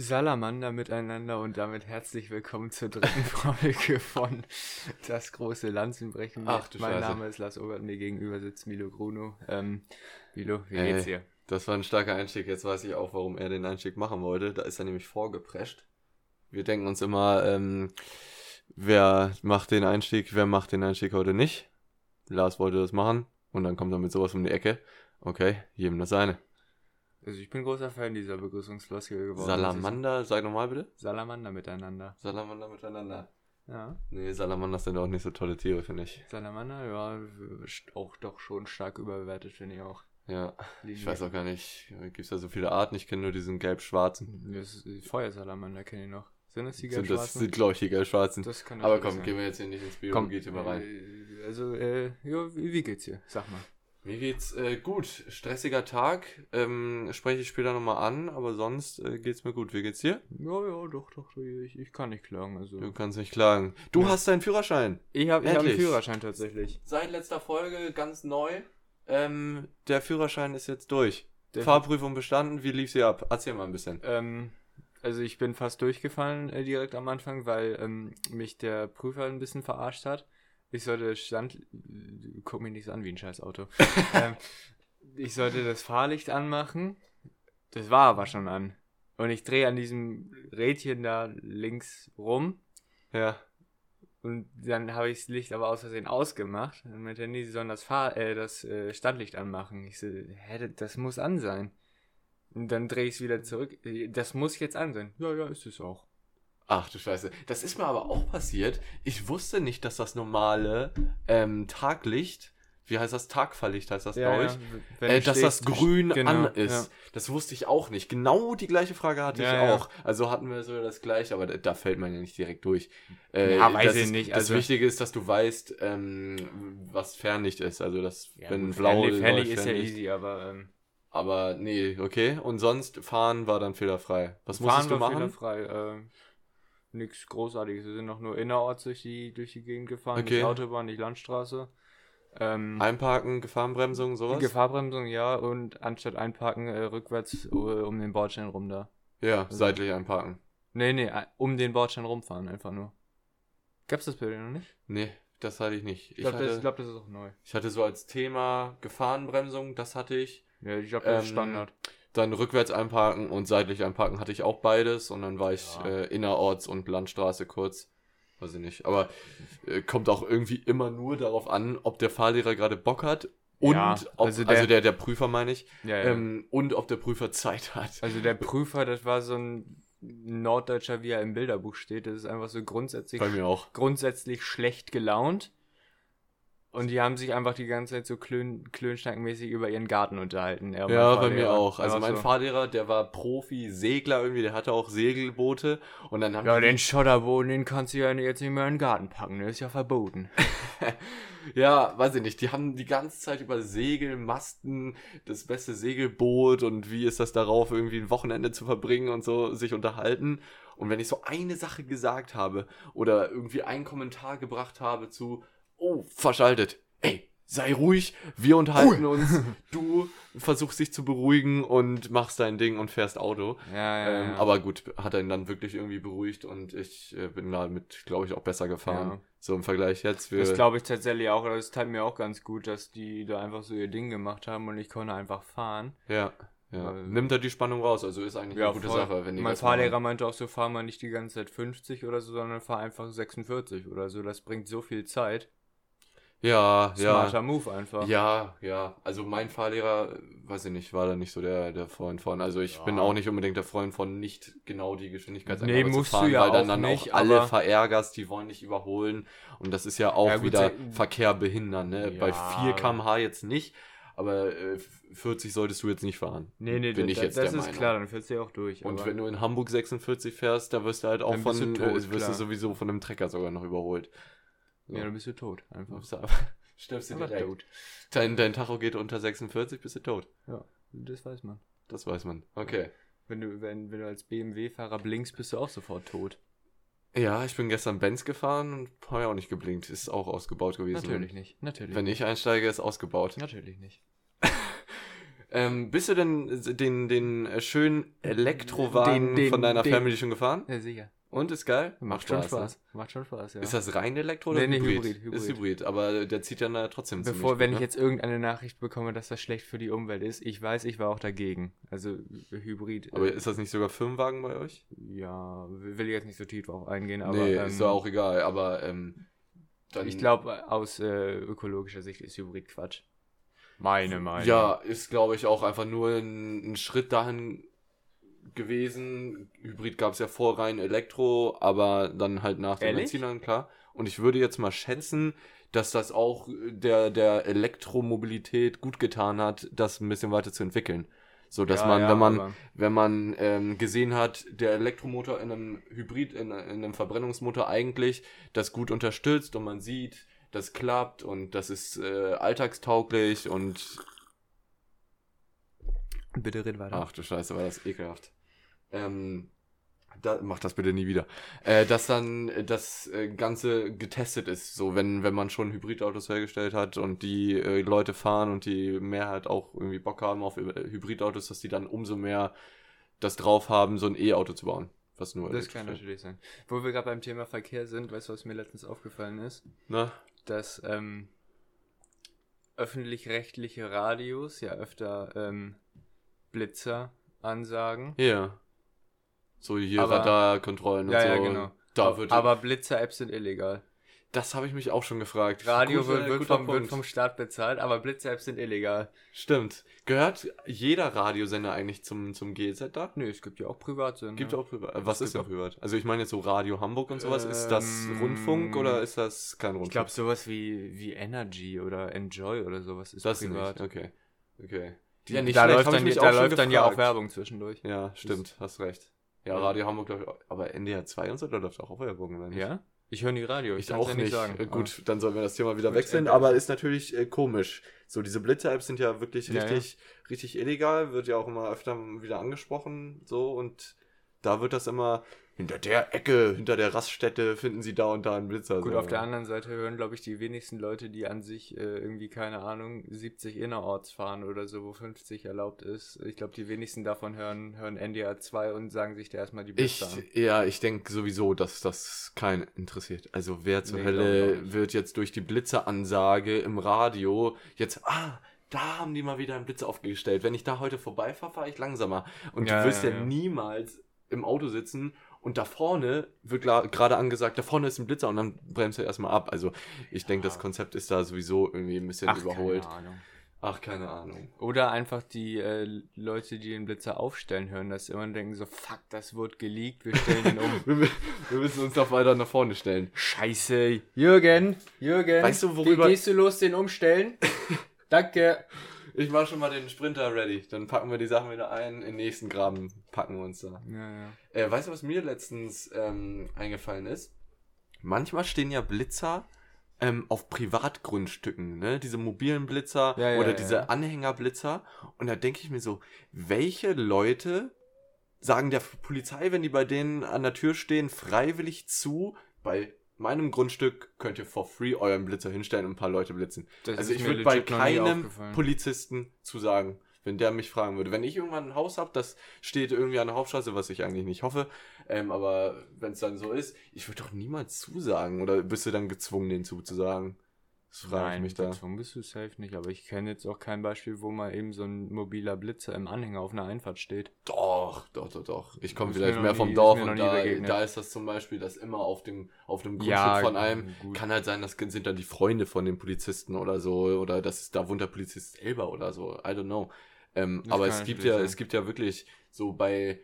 Salamander miteinander und damit herzlich willkommen zur dritten Folge von Das große Lanzenbrechen. Ach, du mein Scheiße. Name ist Lars Obert, mir gegenüber sitzt Milo Gruno. Ähm, Milo, wie Ey. geht's dir? Das war ein starker Einstieg. Jetzt weiß ich auch, warum er den Einstieg machen wollte. Da ist er nämlich vorgeprescht. Wir denken uns immer, ähm, wer macht den Einstieg, wer macht den Einstieg heute nicht. Lars wollte das machen und dann kommt er mit sowas um die Ecke. Okay, jedem das seine. Also ich bin großer Fan dieser Begrüßungsfloskel geworden. Salamander, sag nochmal bitte. Salamander miteinander. Salamander miteinander. Ja. Nee, Salamandern sind auch nicht so tolle Tiere, finde ich. Salamander, ja, auch doch schon stark überbewertet, finde ich auch. Ja, Liegen ich weiß auch gar nicht. Gibt es da so viele Arten? Ich kenne nur diesen gelb-schwarzen. Feuersalamander kenne ich noch. Sind das die Sind das gelb-schwarzen? sind, glaube ich, die gelb-schwarzen. Aber komm, sein. gehen wir jetzt hier nicht ins Komm, Biologie-Thema rein. äh, Also, äh, ja, wie, wie geht's dir? Sag mal. Mir geht's äh, gut. Stressiger Tag. Ähm, spreche ich später nochmal an, aber sonst äh, geht's mir gut. Wie geht's dir? Ja, ja, doch, doch, ich, ich kann nicht klagen. Also. Du kannst nicht klagen. Du Ja. hast deinen Führerschein. Ich habe ich hab einen. Führerschein tatsächlich. Seit letzter Folge ganz neu. Ähm, der Führerschein ist jetzt durch. Der- Fahrprüfung bestanden. Wie lief sie ab? Erzähl mal ein bisschen. Ähm, also ich bin fast durchgefallen äh, direkt am Anfang, weil ähm, mich der Prüfer ein bisschen verarscht hat. Ich sollte Stand... Guck mich nicht so an wie ein scheiß Auto. ähm, ich sollte das Fahrlicht anmachen. Das war aber schon an. Und ich drehe an diesem Rädchen da links rum. Ja. Und dann habe ich das Licht aber aus Versehen ausgemacht. Und meinte, nee, sie sollen das, Fahr äh, das äh, Standlicht anmachen. Ich so, hä, das muss an sein. Und dann drehe ich es wieder zurück. Äh, Das muss jetzt an sein. Ja, ja, ist es auch. Ach du Scheiße. Das ist mir aber auch passiert. Ich wusste nicht, dass das normale ähm, Taglicht, wie heißt das? Tagfahrlicht heißt das, glaube ich. Wenn Äh, dass das grün genau, an ist. ja. Das wusste ich auch nicht. Genau die gleiche Frage hatte Ja, ich ja. auch. Also hatten wir so das gleiche, aber da, da fällt man ja nicht direkt durch. Äh, Ja, weiß das ich ist, nicht, Das also- Wichtige ist, dass du weißt, ähm, was Fernlicht ist. Also das, Ja, wenn gut, blau Fernlicht, Fernlicht ist ja easy, aber ähm, Aber nee, okay. Und sonst fahren war dann fehlerfrei. Was fahren musstest du war machen? fehlerfrei. Ähm, Nichts Großartiges. Wir sind noch nur innerorts durch die, durch die Gegend gefahren. Okay. Nicht Autobahn, nicht Landstraße. Ähm, Einparken, Gefahrenbremsung, sowas? Gefahrbremsung, ja. Und anstatt einparken, äh, rückwärts äh, um den Bordstein rum da. ja, seitlich einparken. Nee, nee, um den Bordstein rumfahren, einfach nur. Gab's das Bild noch nicht? Nee, das hatte ich nicht. Ich glaube, hatte, das, ich glaub, das ist auch neu. ich hatte so als Thema Gefahrenbremsung, das hatte ich. Ja, ich glaube, das ist Ähm, Standard. Dann rückwärts einparken und seitlich einparken hatte ich auch beides und dann war ich Ja. äh, innerorts und Landstraße kurz. Weiß ich nicht. Aber äh, kommt auch irgendwie immer nur darauf an, ob der Fahrlehrer gerade Bock hat und Ja, ob, also also, der- der, der Prüfer meine ich, Ja, ähm, und ob der Prüfer Zeit hat. also der Prüfer, das war so ein Norddeutscher, wie er im Bilderbuch steht. Das ist einfach so grundsätzlich, grundsätzlich schlecht gelaunt. Und die haben sich einfach die ganze Zeit so klön, klönschnackenmäßig über ihren Garten unterhalten. Er Ja, mein bei mir auch. Also mein so, Fahrlehrer, der war Profi, Segler irgendwie, der hatte auch Segelboote und dann haben Ja, den Schotterboden, den kannst du ja jetzt nicht mehr in den Garten packen. Der ist ja verboten. Ja, weiß ich nicht. Die haben die ganze Zeit über Segelmasten, das beste Segelboot und wie ist das darauf, irgendwie ein Wochenende zu verbringen und so sich unterhalten. Und wenn ich so eine Sache gesagt habe oder irgendwie einen Kommentar gebracht habe zu, oh, verschaltet, ey, sei ruhig, wir unterhalten uns, du versuchst dich zu beruhigen und machst dein Ding und fährst Auto. Ja, ja, Ähm, ja. aber gut, hat er ihn dann wirklich irgendwie beruhigt und ich äh, bin damit, glaube ich, auch besser gefahren. Ja. So im Vergleich jetzt. Das glaube ich tatsächlich auch. Das tat mir auch ganz gut, dass die da einfach so ihr Ding gemacht haben und ich konnte einfach fahren. Ja, ja. Nimmt er die Spannung raus, also ist eigentlich eine gute voll. Sache, wenn die Mein Fahrlehrer machen. meinte auch so, fahr mal nicht die ganze Zeit 50 oder so, sondern fahr einfach 46 oder so. Das bringt so viel Zeit. Ja, Smarter ja. Move einfach. Ja, ja. Also mein Fahrlehrer, äh, weiß ich nicht, war da nicht so der, der Freund von. Also ich Ja. bin auch nicht unbedingt der Freund von nicht genau die Geschwindigkeitsangabe Nee, zu musst du fahren, ja weil dann auch dann nicht, auch alle verärgerst, die wollen nicht überholen. Und das ist ja auch Ja, gut, wieder Verkehr behindern, ne? Bei Ja. 4 km/h jetzt nicht, aber äh, 40 solltest du jetzt nicht fahren. Nee, nee, bin da- ich jetzt das der ist Meinung. klar, dann fährst du ja auch durch. Und wenn du in Hamburg 46 fährst, da wirst du halt auch von, du tot, äh, wirst klar. du sowieso von einem Trecker sogar noch überholt. So. Ja, dann bist du tot. Einfach. Du Stirbst du direkt. tot. Dein, dein Tacho geht unter 46, bist du tot. Ja, das weiß man. Das weiß man. Okay. Wenn du, wenn, wenn du als BMW-Fahrer blinkst, bist du auch sofort tot. Ja, ich bin gestern Benz gefahren und habe ja auch nicht geblinkt. Ist auch ausgebaut gewesen. Natürlich nicht. Natürlich. Wenn ich einsteige, ist ausgebaut. Natürlich nicht. Ähm, bist du denn den, den schönen Elektrowagen Den- den- von deiner den- Family schon gefahren? Ja, sicher. Und ist geil? Macht schon ne? Spaß. Macht schon Spaß, ja. Ist das rein Elektro oder Nee, nee, Hybrid? Hybrid, Hybrid. Ist Hybrid, aber der zieht dann da trotzdem Bevor, gut, wenn ne? ich jetzt irgendeine Nachricht bekomme, dass das schlecht für die Umwelt ist, ich weiß, ich war auch dagegen. Also Hybrid. Aber äh, ist das nicht sogar Firmenwagen bei euch? ja, will ich jetzt nicht so tief drauf eingehen, aber nee, ähm, ist ja auch egal, aber ähm, ich glaube, aus äh, ökologischer Sicht ist Hybrid Quatsch. Meine Meinung. Ja, ist glaube ich auch einfach nur ein, ein Schritt dahin gewesen. Hybrid gab es ja vor rein Elektro, aber dann halt nach den? Benzinern, klar. Und ich würde jetzt mal schätzen, dass das auch der, der Elektromobilität gut getan hat, das ein bisschen weiter zu entwickeln. So dass Ja, man, ja, wenn man, wenn man ähm, gesehen hat, der Elektromotor in einem Hybrid, in, in einem Verbrennungsmotor eigentlich das gut unterstützt und man sieht, das klappt und das ist äh, alltagstauglich und Bitte red weiter. ach du Scheiße, war das ekelhaft. Ähm, da, mach das bitte nie wieder. Äh, dass dann äh, das äh, Ganze getestet ist, so wenn, wenn man schon Hybridautos hergestellt hat und die äh, Leute fahren und die Mehrheit auch irgendwie Bock haben auf äh, Hybridautos, dass die dann umso mehr das drauf haben, so ein E-Auto zu bauen. Was nur Das kann natürlich sein. Wo wir gerade beim Thema Verkehr sind, weißt du, was mir letztens aufgefallen ist? ist. Na? Dass ähm, öffentlich-rechtliche Radios ja öfter ähm, Blitzer ansagen. Ja. So hier Aber- Radarkontrollen und Ja, so. ja, genau. Da wird Aber Blitzer-Apps sind illegal. das habe ich mich auch schon gefragt. Radio Guter- wird, wird, vom, wird vom Staat bezahlt, aber Blitzer-Apps sind illegal. Stimmt. Gehört jeder Radiosender eigentlich zum, zum GZ da? Nö, es gibt ja auch Private. Gibt ja. auch privat. Was Es ist denn privat? Also ich meine jetzt so Radio Hamburg und sowas. ist das Ähm, Rundfunk oder ist das kein Rundfunk? Ich glaube, sowas wie, wie Energy oder Enjoy oder sowas ist das privat. nicht. Okay. Okay. Die, Ja, nicht da läuft ich dann, da läuft dann ja auch. Werbung zwischendurch. Ja, stimmt. Hast recht. Ja, Ja. Radio Hamburg, glaube ich. Aber NDR 2 und so, da läuft auch Werbung, oder nicht? Ja? Ich höre nie Radio. Ich kann's auch ja nicht. sagen. Äh, Gut, dann sollen wir das Thema wieder Gut, wechseln. äh, Aber ist natürlich äh, komisch. So, diese Blitzer-Apps sind ja wirklich richtig, richtig illegal. Wird ja auch immer öfter wieder angesprochen. So, und da wird das immer hinter der Ecke, hinter der Raststätte finden sie da und da einen Blitzer. Gut, so. auf der anderen Seite hören, glaube ich, die wenigsten Leute, die an sich äh, irgendwie, keine Ahnung, 70 innerorts fahren oder so, wo 50 erlaubt ist. Ich glaube, die wenigsten davon hören, hören NDR 2 und sagen sich da erstmal die Ich, Blitzer an. ja, ich denke sowieso, dass das keinen interessiert. Also wer zur Nee, ich Hölle wird jetzt durch die Blitzeransage im Radio jetzt, ah, da haben die mal wieder einen Blitzer aufgestellt. Wenn ich da heute vorbeifahre, fahre ich langsamer. Und Ja, du wirst ja, ja. niemals im Auto sitzen und da vorne wird gerade angesagt, da vorne ist ein Blitzer und dann bremst du erstmal ab. Also ich denke, das Konzept ist da sowieso irgendwie ein bisschen überholt. keine Ahnung. Ach, keine Ahnung. Oder einfach die äh, Leute, die den Blitzer aufstellen, hören das immer und denken so, fuck, das wurde geleakt, wir stellen den um. Wir, müssen uns doch weiter nach vorne stellen. Scheiße. Jürgen, Jürgen. Weißt du, worüber- Wie gehst du los, den umstellen? Danke. Ich mach schon mal den Sprinter ready. Dann packen wir die Sachen wieder ein. In den nächsten Graben packen wir uns da. Ja, ja. Äh, weißt du, was mir letztens ähm, eingefallen ist? Manchmal stehen ja Blitzer ähm, auf Privatgrundstücken, ne? Diese mobilen Blitzer Ja, oder diese. Anhängerblitzer. Und da denke ich mir so, welche Leute sagen der Polizei, wenn die bei denen an der Tür stehen, freiwillig zu, bei meinem Grundstück könnt ihr for free euren Blitzer hinstellen und ein paar Leute blitzen. Das also ich würde bei keinem. Polizisten zusagen, wenn der mich fragen würde. Wenn ich irgendwann ein Haus habe, das steht irgendwie an der Hauptstraße, was ich eigentlich nicht hoffe, ähm, aber wenn es dann so ist, ich würde doch niemals zusagen oder bist du dann gezwungen, den zuzusagen? Das frage ich Nein, mich da. gezwungen bist du safe nicht, aber ich kenne jetzt auch kein Beispiel, wo mal eben so ein mobiler Blitzer im Anhänger auf einer Einfahrt steht. Doch, doch, doch, doch. Ich komme vielleicht mehr nie- vom Dorf und da, da ist das zum Beispiel, dass immer auf dem, auf dem Grundstück Ja, von einem, gut. kann halt sein, das sind dann die Freunde von den Polizisten oder so, oder das ist, da wohnt der Polizist selber oder so, I don't know. Ähm, aber es gibt ja, sein. es gibt ja wirklich so bei,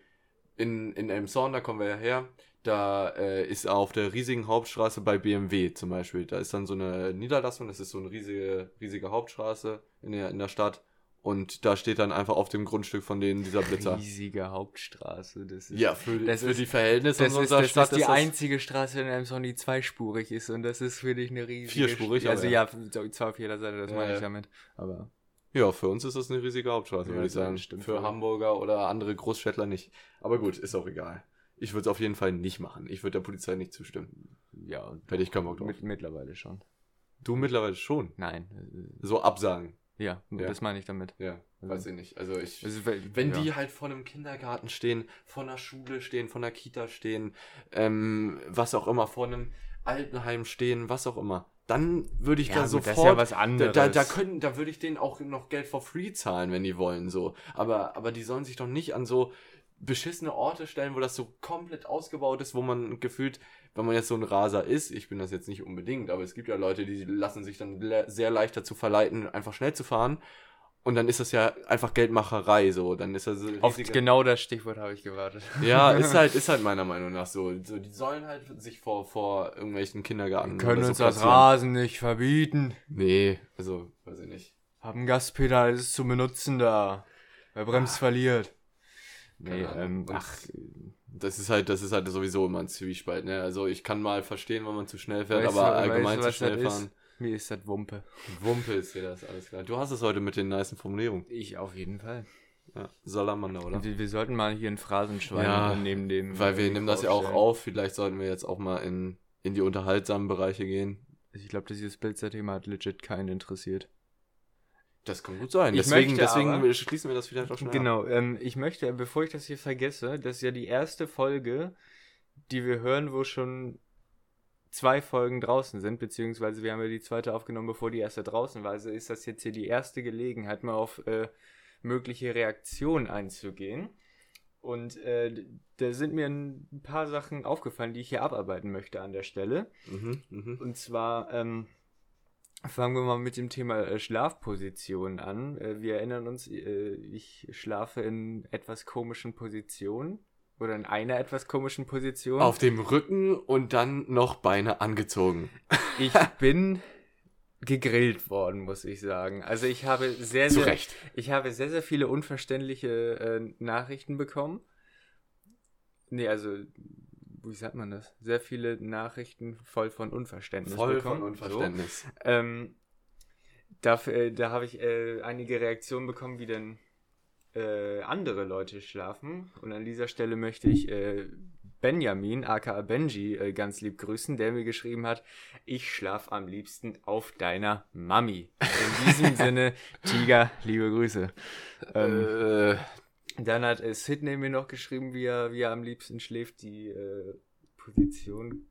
in, in Elmshorn, da kommen wir ja her, da äh, ist auf der riesigen Hauptstraße bei BMW zum Beispiel, da ist dann so eine Niederlassung, das ist so eine riesige, riesige Hauptstraße in der, in der Stadt und da steht dann einfach auf dem Grundstück von denen dieser Blitzer. Riesige Hauptstraße. Das ist, Ja, für, Das für ist- die Verhältnisse das, ist, unserer das Stadt ist die das einzige Straße in Elmshorn, die zweispurig ist und das ist für dich eine riesige... Vierspurig, St- Also aber ja, zwar auf jeder Seite, das Ja, meine ja. ich damit. Aber Ja, für uns ist das eine riesige Hauptstraße, Ja, würde ich das sagen. stimmt für. Hamburger oder andere Großstädtler nicht. Aber gut, ist auch egal. Ich würde es auf jeden Fall nicht machen. Ich würde der Polizei nicht zustimmen. ja, Hätte ich keinen Bock drauf. mit, mittlerweile schon. Du mittlerweile schon. Nein. So absagen. Ja, Ja. das meine ich damit. Ja, Also- weiß ich nicht. Also ich. Also, Wenn ja. die halt vor einem Kindergarten stehen, vor einer Schule stehen, vor einer Kita stehen, ähm, was auch immer, vor einem Altenheim stehen, was auch immer, dann würde ich Ja, da gut, sofort. das ist ja was da, anderes. da, da, können, da würde ich denen auch noch Geld for free zahlen, wenn die wollen, so. Aber, aber die sollen sich doch nicht an so beschissene Orte stellen, wo das so komplett ausgebaut ist, wo man gefühlt, wenn man jetzt so ein Raser ist, ich bin das jetzt nicht unbedingt, aber es gibt ja Leute, die lassen sich dann le sehr leicht dazu verleiten, einfach schnell zu fahren. Und dann ist das ja einfach Geldmacherei, so. Dann ist das so Auf genau das Stichwort habe ich gewartet. ja, ist halt, ist halt meiner Meinung nach so. so die sollen halt sich vor, vor irgendwelchen Kindergarten. Wir können oder uns so das. Rasen nicht verbieten. Nee, also, weiß ich nicht. Haben Gaspedal ist zu benutzen da. Wer bremst, verliert. Nee, ähm, ach, Das ist halt, das ist halt sowieso immer ein Zwiespalt, ne? Also ich kann mal verstehen, wenn man zu schnell fährt, Weißt aber du- allgemein weißt zu schnell fahren. ist? mir ist das Wumpe. Wumpe ist dir das, alles klar. Du hast es heute mit den nicen Formulierungen. Ich auf jeden Fall. Ja, Salamander, oder? Wir, wir sollten mal hier ein Phrasenschwein Ja, neben dem. Weil wir nehmen das ja auch auf. Vielleicht sollten wir jetzt auch mal in, in die unterhaltsamen Bereiche gehen. Ich glaube, dieses Bilder-Thema hat legit keinen interessiert. Das kann gut sein. Ich Deswegen, möchte deswegen aber- schließen wir das vielleicht auch ab. Genau, ähm, ich möchte, bevor ich das hier vergesse, das ist ja die erste Folge, die wir hören, wo schon zwei Folgen draußen sind, beziehungsweise wir haben ja die zweite aufgenommen, bevor die erste draußen war. Also ist das jetzt hier die erste Gelegenheit, mal auf äh, mögliche Reaktionen einzugehen. Und äh, da sind mir ein paar Sachen aufgefallen, die ich hier abarbeiten möchte an der Stelle. Mhm, mhm. Und zwar ähm, fangen wir mal mit dem Thema äh, Schlafposition an. Äh, wir erinnern uns, äh, ich schlafe in etwas komischen Positionen oder in einer etwas komischen Position. Auf dem Rücken und dann noch Beine angezogen. Ich bin gegrillt worden, muss ich sagen. Also ich habe sehr, Zu sehr, Recht. ich habe sehr, sehr viele unverständliche äh, Nachrichten bekommen. Nee, also, wie sagt man das? Sehr viele Nachrichten voll von Unverständnis Voll bekommen. von Unverständnis. So. Ähm, dafür, äh, da habe ich äh, einige Reaktionen bekommen, wie denn äh, andere Leute schlafen. Und an dieser Stelle möchte ich äh, Benjamin, aka Benji, äh, ganz lieb grüßen, der mir geschrieben hat, ich schlaf am liebsten auf deiner Mami. In diesem Sinne, Tiger, liebe Grüße. Ähm, Äh, dann hat äh, Sidney mir noch geschrieben, wie er, wie er am liebsten schläft. Die äh, Position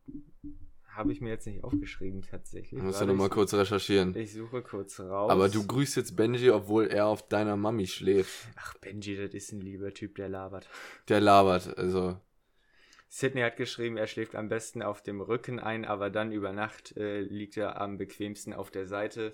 habe ich mir jetzt nicht aufgeschrieben, tatsächlich. du Warte, nochmal kurz recherchieren. ich suche kurz raus. Aber du grüßt jetzt Benji, obwohl er auf deiner Mami schläft. Ach, Benji, das ist ein lieber Typ, der labert. Der labert, also. Sidney hat geschrieben, er schläft am besten auf dem Rücken ein, aber dann über Nacht äh, liegt er am bequemsten auf der Seite.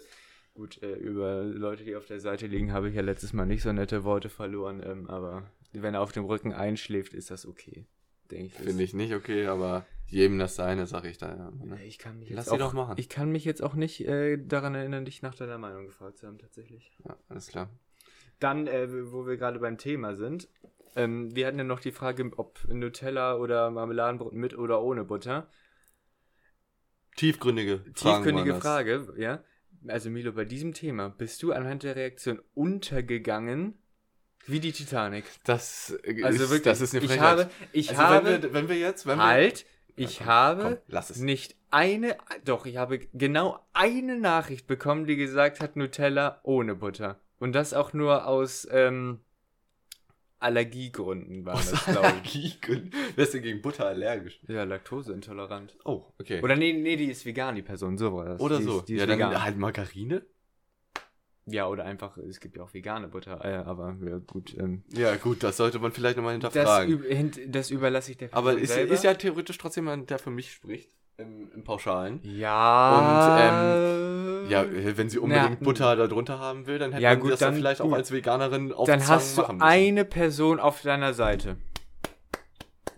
Gut, äh, über Leute, die auf der Seite liegen, habe ich ja letztes Mal nicht so nette Worte verloren, ähm, aber wenn er auf dem Rücken einschläft, ist das okay. Denke ich. Finde ich nicht okay, aber jedem das seine, sag ich da. Ja. Nee, Ich kann mich Lass jetzt sie auch, doch machen. Ich kann mich jetzt auch nicht äh, daran erinnern, dich nach deiner Meinung gefragt zu haben, tatsächlich. ja, alles klar. Dann, äh, wo wir gerade beim Thema sind, ähm, wir hatten ja noch die Frage, ob Nutella oder Marmeladenbrot mit oder ohne Butter. Tiefgründige Fragen Tiefgründige. Frage, ja. Also Milo, bei diesem Thema bist du anhand der Reaktion untergegangen wie die Titanic. Das, Also ist, wirklich, das ist eine ich Frechheit. habe, ich also habe, wenn wir, wenn wir jetzt, wenn wir, halt, ich komm, habe komm, lass es. nicht eine, doch, ich habe genau eine Nachricht bekommen, die gesagt hat Nutella ohne Butter. Und das auch nur aus ähm, Allergiegründen war das, glaube ich. Allergie. Wer ist denn gegen Butter allergisch? Ja, laktoseintolerant. Oh, okay. Oder nee, nee, die ist vegan, die Person, so war das. Oder die so. Ist, die ist ja, dann vegan. halt Margarine? Ja, oder einfach, es gibt ja auch vegane Butter, äh, aber ja, gut. Ähm, Ja, gut, das sollte man vielleicht nochmal das, hinterfragen. hint, das überlasse ich der Aber Person ist, selber. ist ja theoretisch trotzdem jemand, der für mich spricht, im, im Pauschalen. Ja. Ja, äh, wenn sie unbedingt Na, Butter da drunter haben will, dann hätte Ja, man gut, das dann- vielleicht auch gut. als Veganerin auf Dann hast du eine Person auf deiner Seite.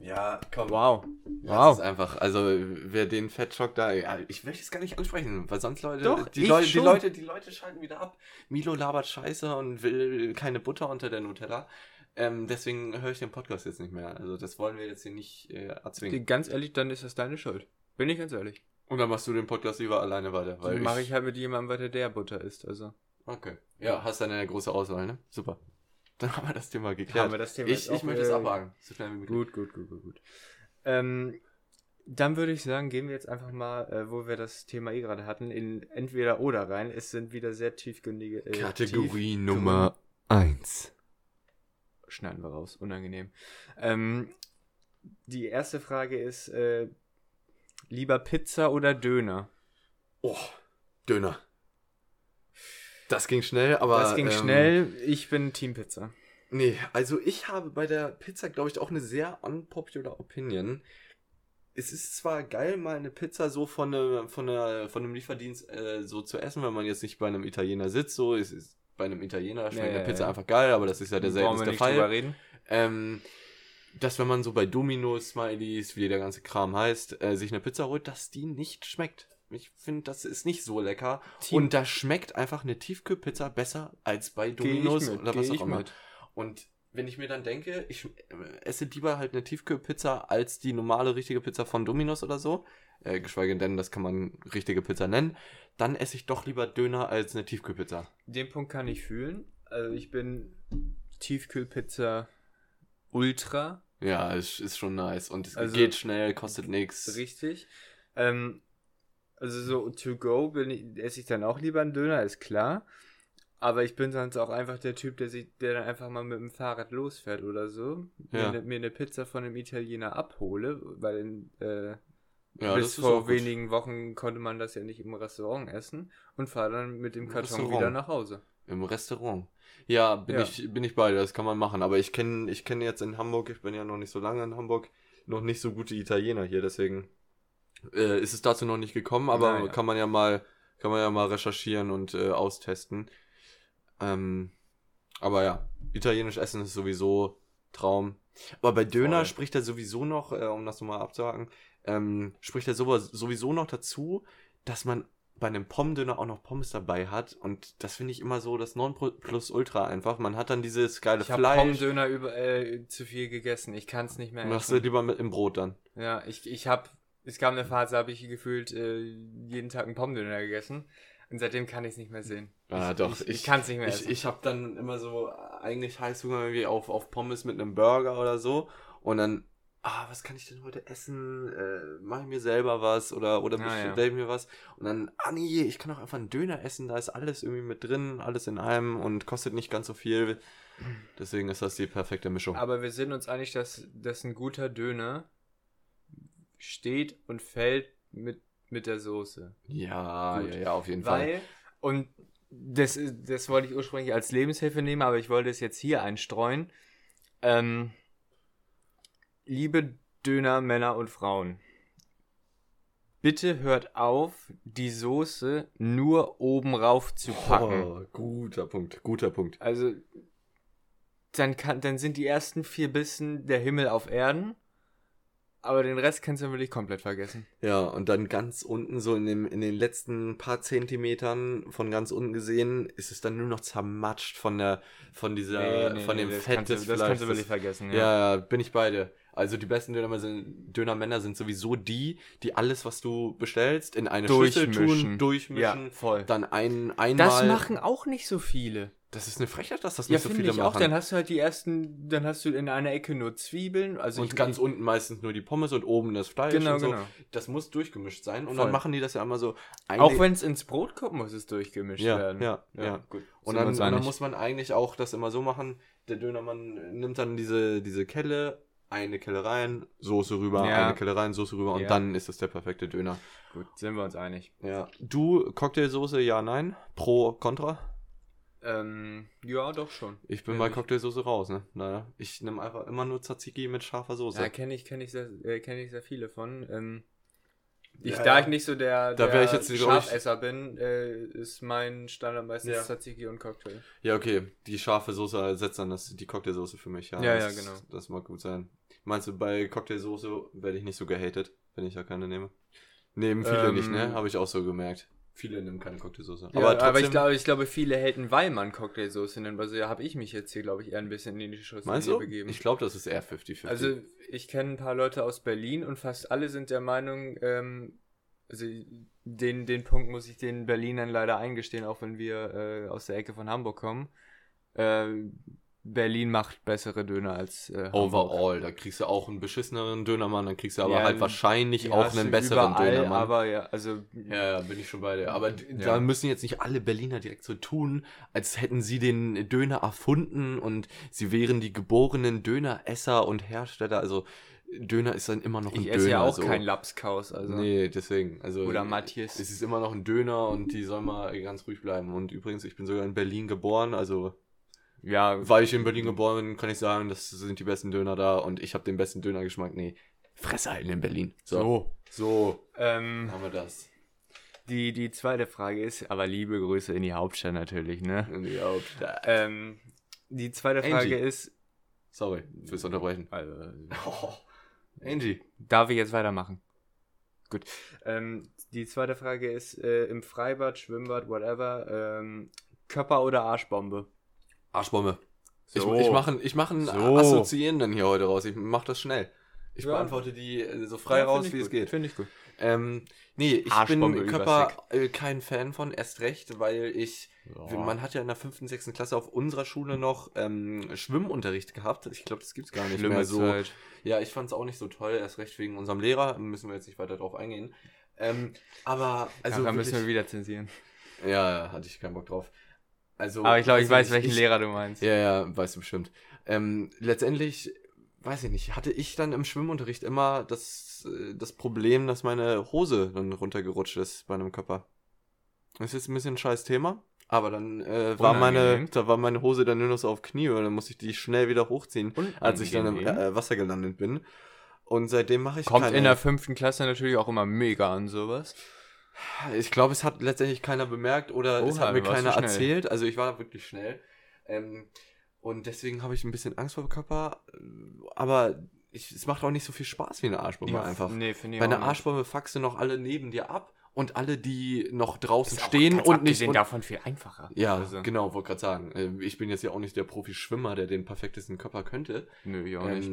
Ja, komm. Wow. Ja, Das Wow. ist einfach, also wer den Fettschock da, ja, ich möchte es gar nicht ansprechen, weil sonst Leute, Doch, die, Leute, die schon. Leute, die Leute schalten wieder ab. Milo labert Scheiße und will keine Butter unter der Nutella. Ähm, deswegen höre ich den Podcast jetzt nicht mehr. Also das wollen wir jetzt hier nicht äh, erzwingen. Ganz ehrlich, dann ist das deine Schuld. Bin ich ganz ehrlich. Und dann machst du den Podcast lieber alleine weiter, weil Dann mache ich halt mit jemandem weiter, der Butter isst. Also Okay. Ja, hast dann eine große Auswahl, ne? Super. Dann haben wir das Thema geklärt. Haben wir das Thema ich ich möchte es äh, abhaken. So schnell wie möglich. gut, gut, gut, gut, gut. Ähm, Dann würde ich sagen, gehen wir jetzt einfach mal, äh, wo wir das Thema eh gerade hatten, in entweder oder rein. Es sind wieder sehr tiefgründige. Äh, Kategorie Nummer 1. Schneiden wir raus, unangenehm. Ähm, die erste Frage ist: äh, lieber Pizza oder Döner? Oh, Döner. Das ging schnell, aber. Das ging ähm, schnell. Ich bin Team Pizza. Nee, also ich habe bei der Pizza, glaube ich, auch eine sehr unpopular Opinion. Es ist zwar geil, mal eine Pizza so von, ne, von, ne, von einem Lieferdienst äh, so zu essen, wenn man jetzt nicht bei einem Italiener sitzt. So, es ist bei einem Italiener schmeckt Ja, eine Pizza einfach geil, aber das ist ja der seltenste nicht drüber Fall. reden. Ähm, dass wenn man so bei Domino's, Smileys, wie der ganze Kram heißt, äh, sich eine Pizza holt, dass die nicht schmeckt. Ich finde, das ist nicht so lecker. Team- Und da schmeckt einfach eine Tiefkühlpizza besser als bei Domino's mit, oder was auch immer. mit. Und wenn ich mir dann denke, ich äh, esse lieber halt eine Tiefkühlpizza als die normale richtige Pizza von Domino's oder so, äh, geschweige denn, das kann man richtige Pizza nennen, dann esse ich doch lieber Döner als eine Tiefkühlpizza. Den Punkt kann ich fühlen. Also ich bin Tiefkühlpizza Ultra. Ja, es ist schon nice und es Also- geht schnell, kostet nichts. Richtig. Ähm, also so to go ich, esse ich dann auch lieber einen Döner, ist klar. Aber ich bin sonst auch einfach der Typ, der sich, der dann einfach mal mit dem Fahrrad losfährt oder so. Ja. Mir, ne, mir eine Pizza von einem Italiener abhole, weil äh, Ja, bis ist vor wenigen Wochen konnte man das ja nicht im Restaurant essen und fahre dann mit dem Im Karton Restaurant. wieder nach Hause. Im Restaurant. Ja, bin, Ja. Ich, bin ich bei dir, das kann man machen. Aber ich kenne ich kenn jetzt in Hamburg, ich bin ja noch nicht so lange in Hamburg, noch nicht so gute Italiener hier, deswegen äh, ist es dazu noch nicht gekommen, aber Naja. kann man ja mal, kann man ja mal recherchieren und äh, austesten. Ähm, aber ja, italienisch essen ist sowieso Traum. Aber bei Döner Voll. spricht er sowieso noch, äh, um das nochmal abzuhaken, ähm, spricht er sowas- sowieso noch dazu, dass man bei einem Pommdöner auch noch Pommes dabei hat. Und das finde ich immer so das Nonplusultra einfach. Man hat dann dieses geile Ich habe Fleisch. Pommdöner über, äh, zu viel gegessen. Ich kann es nicht mehr Machst du lieber mit im Brot dann. Ja, ich, ich habe, es gab eine Phase, habe ich gefühlt äh, jeden Tag einen Pommdöner gegessen. Und seitdem kann ich es nicht mehr sehen. Ah, ich, doch, Ich, ich- ich kann es nicht mehr Ich, essen. ich habe dann immer so eigentlich Heißhunger irgendwie auf, auf Pommes mit einem Burger oder so. Und dann, ah, was kann ich denn heute essen? Äh, Mache ich mir selber was oder, oder Ah, ja. bestelle ich mir was? Und dann, ah nee, ich kann auch einfach einen Döner essen. Da ist alles irgendwie mit drin, alles in einem und kostet nicht ganz so viel. Deswegen ist das die perfekte Mischung. Aber wir sind uns einig, dass, dass ein guter Döner steht und fällt mit, mit der Soße. Ja, Gut. ja, ja, auf jeden Fall. Weil, und das, das wollte ich ursprünglich als Lebenshilfe nehmen, aber ich wollte es jetzt hier einstreuen. Ähm, liebe Döner, Männer und Frauen, bitte hört auf, die Soße nur oben rauf zu packen. Oh, guter Punkt, guter Punkt. Also, dann, kann, dann sind die ersten vier Bissen der Himmel auf Erden. Aber den Rest kannst du wirklich komplett vergessen. Ja, und dann ganz unten, so in, dem, in den letzten paar Zentimetern von ganz unten gesehen, ist es dann nur noch zermatscht von der, von dieser, von dem das Fett kannst du, des Das kannst du Fleisches. wirklich vergessen. Ja, ja, bin ich beide. Also die besten Dönermänner sind, Dönermänner sind sowieso die, die alles, was du bestellst, in eine Schüssel tun, Durchmischen. durchmischen, Ja, voll. dann ein, einmal... Das machen auch nicht so viele. Das ist eine Frechheit, dass das Ja, nicht so finde viele ich auch. machen. Dann hast du halt die ersten, dann hast du in einer Ecke nur Zwiebeln. Also und ich, ganz ich, unten meistens nur die Pommes und oben das Fleisch Genau, und so. genau. Das muss durchgemischt sein. Und Voll. dann machen die das ja immer so... Auch wenn es ins Brot kommt, muss es durchgemischt Ja, werden. ja, ja. gut. Und dann, und dann muss man eigentlich auch das immer so machen, der Dönermann nimmt dann diese, diese Kelle, eine Kelle rein, Soße rüber, Ja. eine Kelle rein, Soße rüber und Ja. dann ist das der perfekte Döner. Gut, sind wir uns einig. Ja. Du, Cocktailsoße, ja, nein? Pro, Contra? Ähm, ja, doch schon. Ich bin Ja, bei Cocktailsoße raus, ne? Naja. Ich nehme einfach immer nur Tzatziki mit scharfer Soße. Da kenne ich, kenn ich, sehr, äh, kenn ich sehr viele von. Ähm, ich, Ja, da ja. ich nicht so der, Da der wär ich jetzt, glaub ich- Scharfesser bin, äh, ist mein Standard meistens Ja. Tzatziki und Cocktail. Ja, okay. Die scharfe Soße ersetzt dann das, die Cocktailsoße für mich. Ja, Ja, das, ja, genau. Das mag gut sein. Meinst du, bei Cocktailsoße werde ich nicht so gehatet, wenn ich ja keine nehme? Nehmen viele Ähm, nicht, ne? Habe ich auch so gemerkt. Viele nehmen keine Cocktailsoße. Ja, aber, ich, glaube, ich glaube, viele haten, weil man Cocktailsoße nennt. Also ja, habe ich mich jetzt hier, glaube ich, eher ein bisschen in die Schusslinie meinst du? begeben. Ich glaube, das ist eher 50-50. Also ich kenne ein paar Leute aus Berlin und fast alle sind der Meinung, ähm, also den, den Punkt muss ich den Berlinern leider eingestehen, auch wenn wir äh, aus der Ecke von Hamburg kommen. Äh, Berlin macht bessere Döner als äh. Overall, da kriegst du auch einen beschisseneren Dönermann, dann kriegst du aber Ja, halt wahrscheinlich auch einen besseren überall, Dönermann. Aber ja, also Ja, bin ich schon bei dir. Aber Ja. da müssen jetzt nicht alle Berliner direkt so tun, als hätten sie den Döner erfunden und sie wären die geborenen Döneresser und Hersteller. Also Döner ist dann immer noch ein ich Döner. esse ja auch so. kein Lapskaus. Also. Nee, deswegen. Also Oder Matthias. Es ist immer noch ein Döner und die sollen mal ganz ruhig bleiben. Und übrigens, ich bin sogar in Berlin geboren, also Ja, weil ich in Berlin geboren bin, kann ich sagen, das sind die besten Döner da und ich habe den besten Dönergeschmack. Nee, Fresse halten in Berlin. So, so ähm, haben wir das. die, die zweite Frage ist, aber liebe Grüße in die Hauptstadt natürlich, ne? In die Hauptstadt. Ähm, die zweite Angie. Frage ist, Sorry fürs Unterbrechen. also, Oh, Angie. darf ich jetzt weitermachen? Gut. Ähm, die zweite Frage ist, äh, im Freibad, Schwimmbad, whatever, ähm, Körper oder Arschbombe? Arschbombe. So. Ich, ich mache ich mach einen So. Assoziierenden hier heute raus. Ich mache das schnell. Ich Ja. beantworte die äh, so frei raus, wie es geht. Finde ich gut. Ähm, nee, ich Arschbombe bin Körper äh, kein Fan von, erst recht, weil ich, man hat ja in der fünften, sechsten Klasse auf unserer Schule noch ähm, Schwimmunterricht gehabt. Ich glaube, das gibt's gar nicht Schlimme mehr so. Zeit. Ja, ich fand's auch nicht so toll, erst recht wegen unserem Lehrer. Müssen wir jetzt nicht weiter drauf eingehen. Ähm, aber, also. Also da müssen wir wieder zensieren. ja, ja, hatte ich keinen Bock drauf. Also, Aber ich glaube, ich weiß, welchen ich, Lehrer du meinst. Ja, ja, weißt du bestimmt. Ähm, letztendlich, weiß ich nicht, hatte ich dann im Schwimmunterricht immer das, äh, das Problem, dass meine Hose dann runtergerutscht ist bei einem Körper. Das ist jetzt ein bisschen ein scheiß Thema, aber dann äh, war meine, Unangenehm. da war meine Hose dann nur noch so auf Knie und dann musste ich die schnell wieder hochziehen, als ich dann im Unangenehm. äh, Wasser gelandet bin. Und seitdem mache ich Kommt keine, in der fünften Klasse natürlich auch immer mega an sowas. Ich glaube, es hat letztendlich keiner bemerkt oder es Oha, hat mir keiner erzählt. Also ich war da wirklich schnell. Ähm, und deswegen habe ich ein bisschen Angst vor dem Körper. Aber ich, es macht auch nicht so viel Spaß wie eine Arschbombe einfach. Nee, finde ich Bei auch einer. Arschbombe fuckst du noch alle neben dir ab und alle, die noch draußen Ist auch stehen ganz und nicht. abgesehen Und, davon viel einfacher. ja, Also, genau, wollte gerade sagen. Ähm, Ich bin jetzt ja auch nicht der Profi-Schwimmer, der den perfektesten Körper könnte. Nö, ich auch nicht.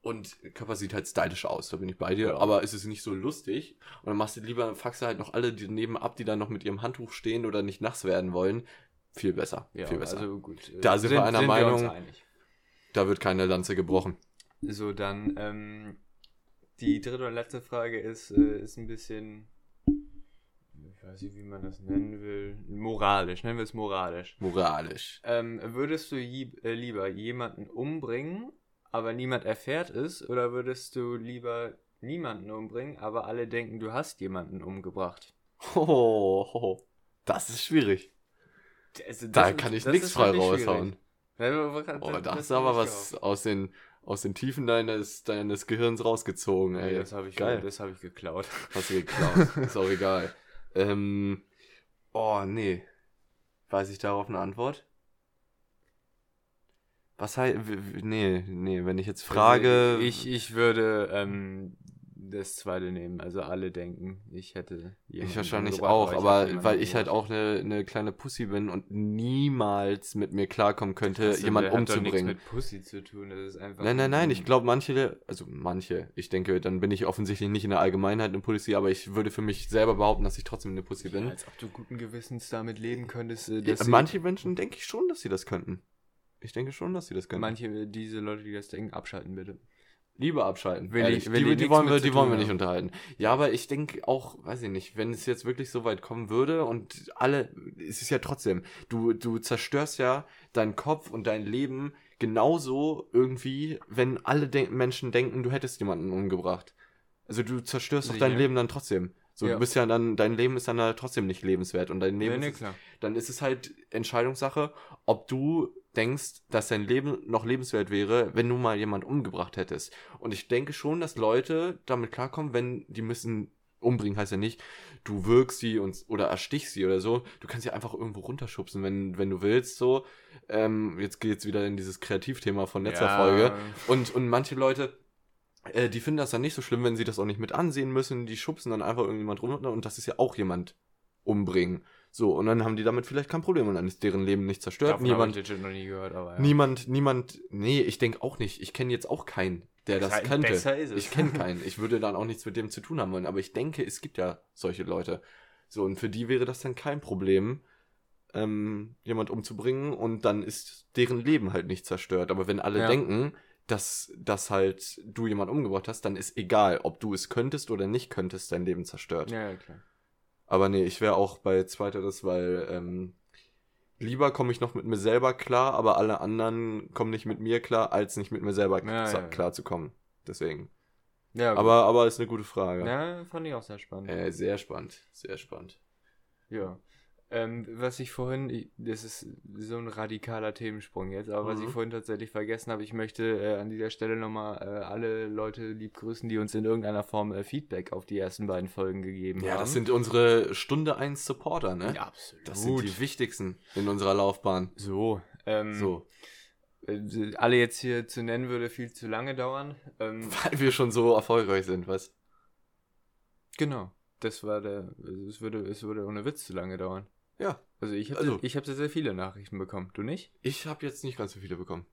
Und Körper sieht halt stylisch aus, da bin ich bei dir, aber es ist nicht so lustig. Und dann machst du lieber, du halt noch alle die nebenan, die dann noch mit ihrem Handtuch stehen oder nicht nass werden wollen. Viel besser, Ja, viel besser. also gut. äh, Da sind wir einer Meinung. uns einig. da wird keine Lanze gebrochen. So, dann, ähm, die dritte und letzte Frage ist, äh, ist ein bisschen, ich weiß nicht, wie man das nennen will, moralisch, nennen wir es moralisch. Moralisch. Ähm, würdest du je, äh, lieber jemanden umbringen, aber niemand erfährt es, oder würdest du lieber niemanden umbringen, aber alle denken, du hast jemanden umgebracht? Hohoho. Das ist schwierig. Also, Da das- kann ich nichts frei raushauen. Oh, da das hast du aber was aus den, aus den Tiefen deines, deines Gehirns rausgezogen, ey. Nee, das habe ich, Geil. das hab ich geklaut. Hast du geklaut. ist auch egal. Ähm, oh, nee. Weiß ich darauf eine Antwort? Was heißt, nee, nee, wenn ich jetzt frage, Also ich, ich würde ähm, das zweite nehmen. Also alle denken, ich hätte ich wahrscheinlich auch, aber weil ich halt auch eine, eine kleine Pussy bin und niemals mit mir klarkommen könnte, Das jemanden hat doch nichts umzubringen. mit Pussy zu tun. Das ist einfach. Nein, nein, nein, ich glaube manche, also manche, ich denke, dann bin ich offensichtlich nicht in der Allgemeinheit eine Pussy, aber ich würde für mich selber behaupten, dass ich trotzdem eine Pussy bin. Ja, als ob du guten Gewissens damit leben könntest. Äh, Ja, dass sie- manche Menschen denke ich schon, dass sie das könnten. Ich denke schon, dass sie das könnten. manche, diese Leute, die das denken, abschalten bitte. Lieber abschalten. Ehrlich. ich- will die, die wollen wir, die wollen wir nicht unterhalten. Ja, aber ich denke auch, weiß ich nicht, wenn es jetzt wirklich so weit kommen würde und alle, es ist ja trotzdem, du, du zerstörst ja deinen Kopf und dein Leben genauso irgendwie, wenn alle de Menschen denken, du hättest jemanden umgebracht. Also du zerstörst doch dein. Leben dann trotzdem. So, Ja. du bist ja dann, dein Leben ist dann halt trotzdem nicht lebenswert und dein Leben nee, nee, ist klar. dann ist es halt Entscheidungssache, ob du denkst, dass dein Leben noch lebenswert wäre, wenn du mal jemand umgebracht hättest. Und ich denke schon, dass Leute damit klarkommen, wenn die müssen umbringen, heißt ja nicht, du wirkst sie und, oder erstichst sie oder so. Du kannst sie einfach irgendwo runterschubsen, wenn, wenn du willst, so. Ähm, jetzt geht's wieder in dieses Kreativthema von letzter Ja. Folge. Und, und manche Leute, äh, die finden das dann nicht so schlimm, wenn sie das auch nicht mit ansehen müssen. Die schubsen dann einfach irgendjemand runter und das ist ja auch jemand umbringen. So, und dann haben die damit vielleicht kein Problem und dann ist deren Leben nicht zerstört. Davon niemand, habe ich noch nie gehört, aber ja. niemand, niemand, nee, ich denke auch nicht. Ich kenne jetzt auch keinen, der das Besser- könnte. besser ist es. Ich kenne keinen. Ich würde dann auch nichts mit dem zu tun haben wollen, aber ich denke, es gibt ja solche Leute. So, und für die wäre das dann kein Problem, ähm, jemand umzubringen und dann ist deren Leben halt nicht zerstört. Aber wenn alle Ja. denken, dass, dass halt du jemand umgebracht hast, dann ist egal, ob du es könntest oder nicht könntest, dein Leben zerstört. Ja, ja, klar. Aber nee, ich wäre auch bei zweiteres, weil ähm, lieber komme ich noch mit mir selber klar, aber alle anderen kommen nicht mit mir klar, als nicht mit mir selber Ja, ja. klar zu kommen. Deswegen. Ja, gut. Aber, aber ist eine gute Frage. Ja, fand ich auch sehr spannend. Äh, sehr spannend, sehr spannend. Ja. Ähm, was ich vorhin, das ist so ein radikaler Themensprung jetzt, aber was Mhm. ich vorhin tatsächlich vergessen habe, ich möchte äh, an dieser Stelle nochmal äh, alle Leute lieb grüßen, die uns in irgendeiner Form äh, Feedback auf die ersten beiden Folgen gegeben Ja, haben. das sind unsere Stunde 1 Supporter, ne? ja, absolut. Das sind die wichtigsten in unserer Laufbahn. so, ähm, So. äh, alle jetzt hier zu nennen würde viel zu lange dauern. Ähm, Weil wir schon so erfolgreich sind, was? genau. Das war der, es würde, es würde ohne Witz zu lange dauern. Ja. Also ich habe Also- ich hab sehr, sehr viele Nachrichten bekommen. Du nicht? Ich habe jetzt nicht ganz so viele bekommen.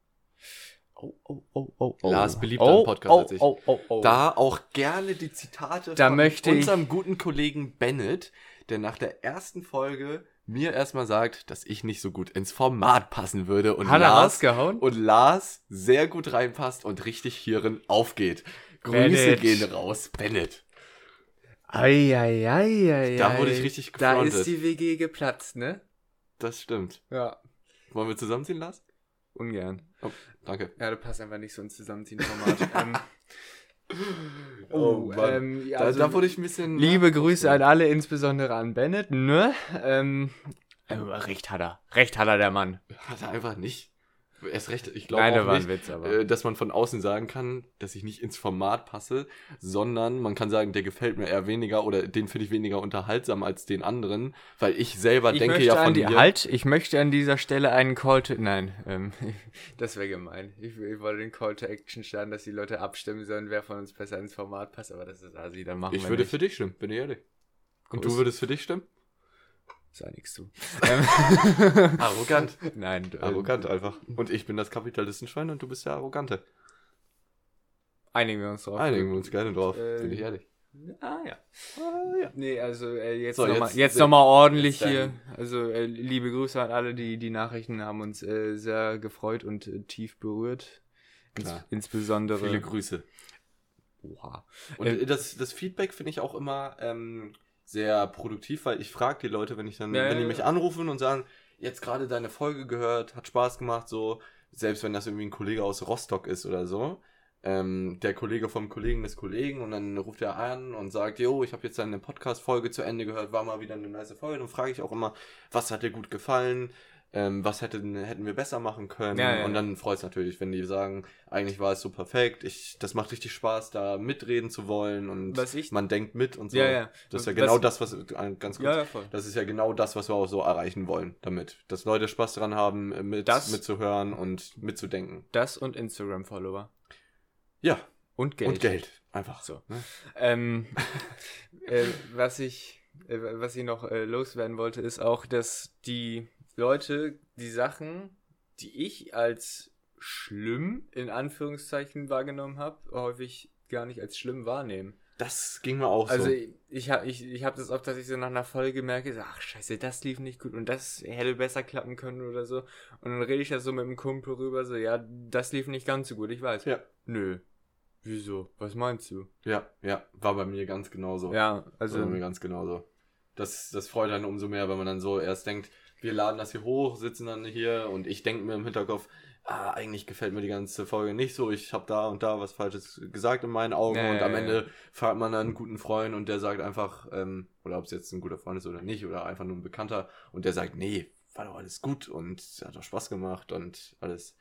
Oh, oh, oh, oh, oh. Lars beliebter im Podcast oh, als ich. Oh, oh, oh. Da auch gerne die Zitate Da von unserem guten Kollegen Bennett, der nach der ersten Folge mir erstmal sagt, dass ich nicht so gut ins Format passen würde und Hat Lars rausgehauen? und Lars sehr gut reinpasst und richtig hierin aufgeht. Grüße Bennett. gehen raus, Bennett. Eieieiei. Da wurde ich richtig Da gefrontet. ist die WG geplatzt, ne? Das stimmt. Ja. Wollen wir zusammenziehen, Lars? Ungern. Danke. Ja, du passt einfach nicht so ins Zusammenziehen-Format. ähm, Oh, Mann. ähm, ja, Da, also, da wurde ich ein bisschen. liebe Grüße an alle, insbesondere an Bennett, ne? Ähm, äh, recht hat er. Recht hat er, der Mann. Hat er einfach nicht. Erst recht, ich glaube Nein, auch nicht, Witz, aber. äh, dass man von außen sagen kann, dass ich nicht ins Format passe, sondern man kann sagen, der gefällt mir eher weniger oder den finde ich weniger unterhaltsam als den anderen, weil ich selber ich denke ja von die, mir. Halt, ich möchte an dieser Stelle einen Call to. Nein, ähm, das wäre gemein. Ich, ich wollte den Call to Action starten, dass die Leute abstimmen sollen, wer von uns besser ins Format passt, aber das ist Asi, dann machen Ich wir würde nicht. für dich stimmen, bin ich ehrlich. Und Groß. du würdest für dich stimmen? Sei nichts zu. Ähm, Arrogant. Nein, äh, Arrogant einfach. Und ich bin das Kapitalistenschwein und du bist der Arrogante. Einigen wir uns drauf. Einigen wir uns gerne drauf, Äh, bin ich ehrlich. Ah ja. Ah, ja. Nee, also äh, jetzt So, nochmal jetzt- jetzt, noch mal ordentlich jetzt hier. Also äh, liebe Grüße an alle, die die Nachrichten haben uns äh, sehr gefreut und äh, tief berührt. Ins, Klar. insbesondere. Viele Grüße. Oha. Und Äh, das, das Feedback finde ich auch immer ähm, sehr produktiv, weil ich frage die Leute, wenn ich dann, Ja, wenn die mich anrufen und sagen, jetzt gerade deine Folge gehört, hat Spaß gemacht, so, selbst wenn das irgendwie ein Kollege aus Rostock ist oder so, ähm, der Kollege vom Kollegen des Kollegen und dann ruft er an und sagt, jo, ich habe jetzt deine Podcast-Folge zu Ende gehört, war mal wieder eine nice Folge. Dann frage ich auch immer, was hat dir gut gefallen? Ähm, was hätten, hätten wir besser machen können? Ja, ja, und dann freut es natürlich, wenn die sagen, eigentlich war es so perfekt, ich, das macht richtig Spaß, da mitreden zu wollen und Was ich- man denkt mit und so. Ja. Das ist ja Was- genau das, was, äh, ganz kurz, das ist ja genau das, was wir auch so erreichen wollen damit. Dass Leute Spaß daran haben, äh, mit, Das- mitzuhören und mitzudenken. Das und Instagram-Follower. Ja, Und Geld. und Geld. Einfach So. Ne? Ähm, äh, was ich, äh, was ich noch äh, loswerden wollte, ist auch, dass die Leute die Sachen, die ich als schlimm in Anführungszeichen wahrgenommen habe, häufig gar nicht als schlimm wahrnehmen. Das ging mir auch Also so. ich, ich habe ich, ich hab das oft, dass ich so nach einer Folge merke, so, ach scheiße, das lief nicht gut und das hätte besser klappen können oder so. Und dann rede ich da so mit dem Kumpel rüber, so, ja, das lief nicht ganz so gut, ich weiß. Ja. Nö. Wieso? Was meinst du? Ja, ja, war bei mir ganz genauso. Ja, Also also. war bei mir ganz genauso. Das, das freut einen umso mehr, wenn man dann so erst denkt, wir laden das hier hoch, sitzen dann hier und ich denke mir im Hinterkopf, ah, eigentlich gefällt mir die ganze Folge nicht so, ich habe da und da was Falsches gesagt in meinen Augen Ja, und am. Ende fragt man dann einen guten Freund und der sagt einfach, ähm, oder ob es jetzt ein guter Freund ist oder nicht, oder einfach nur ein Bekannter und der sagt, nee, war doch alles gut und hat doch Spaß gemacht und alles.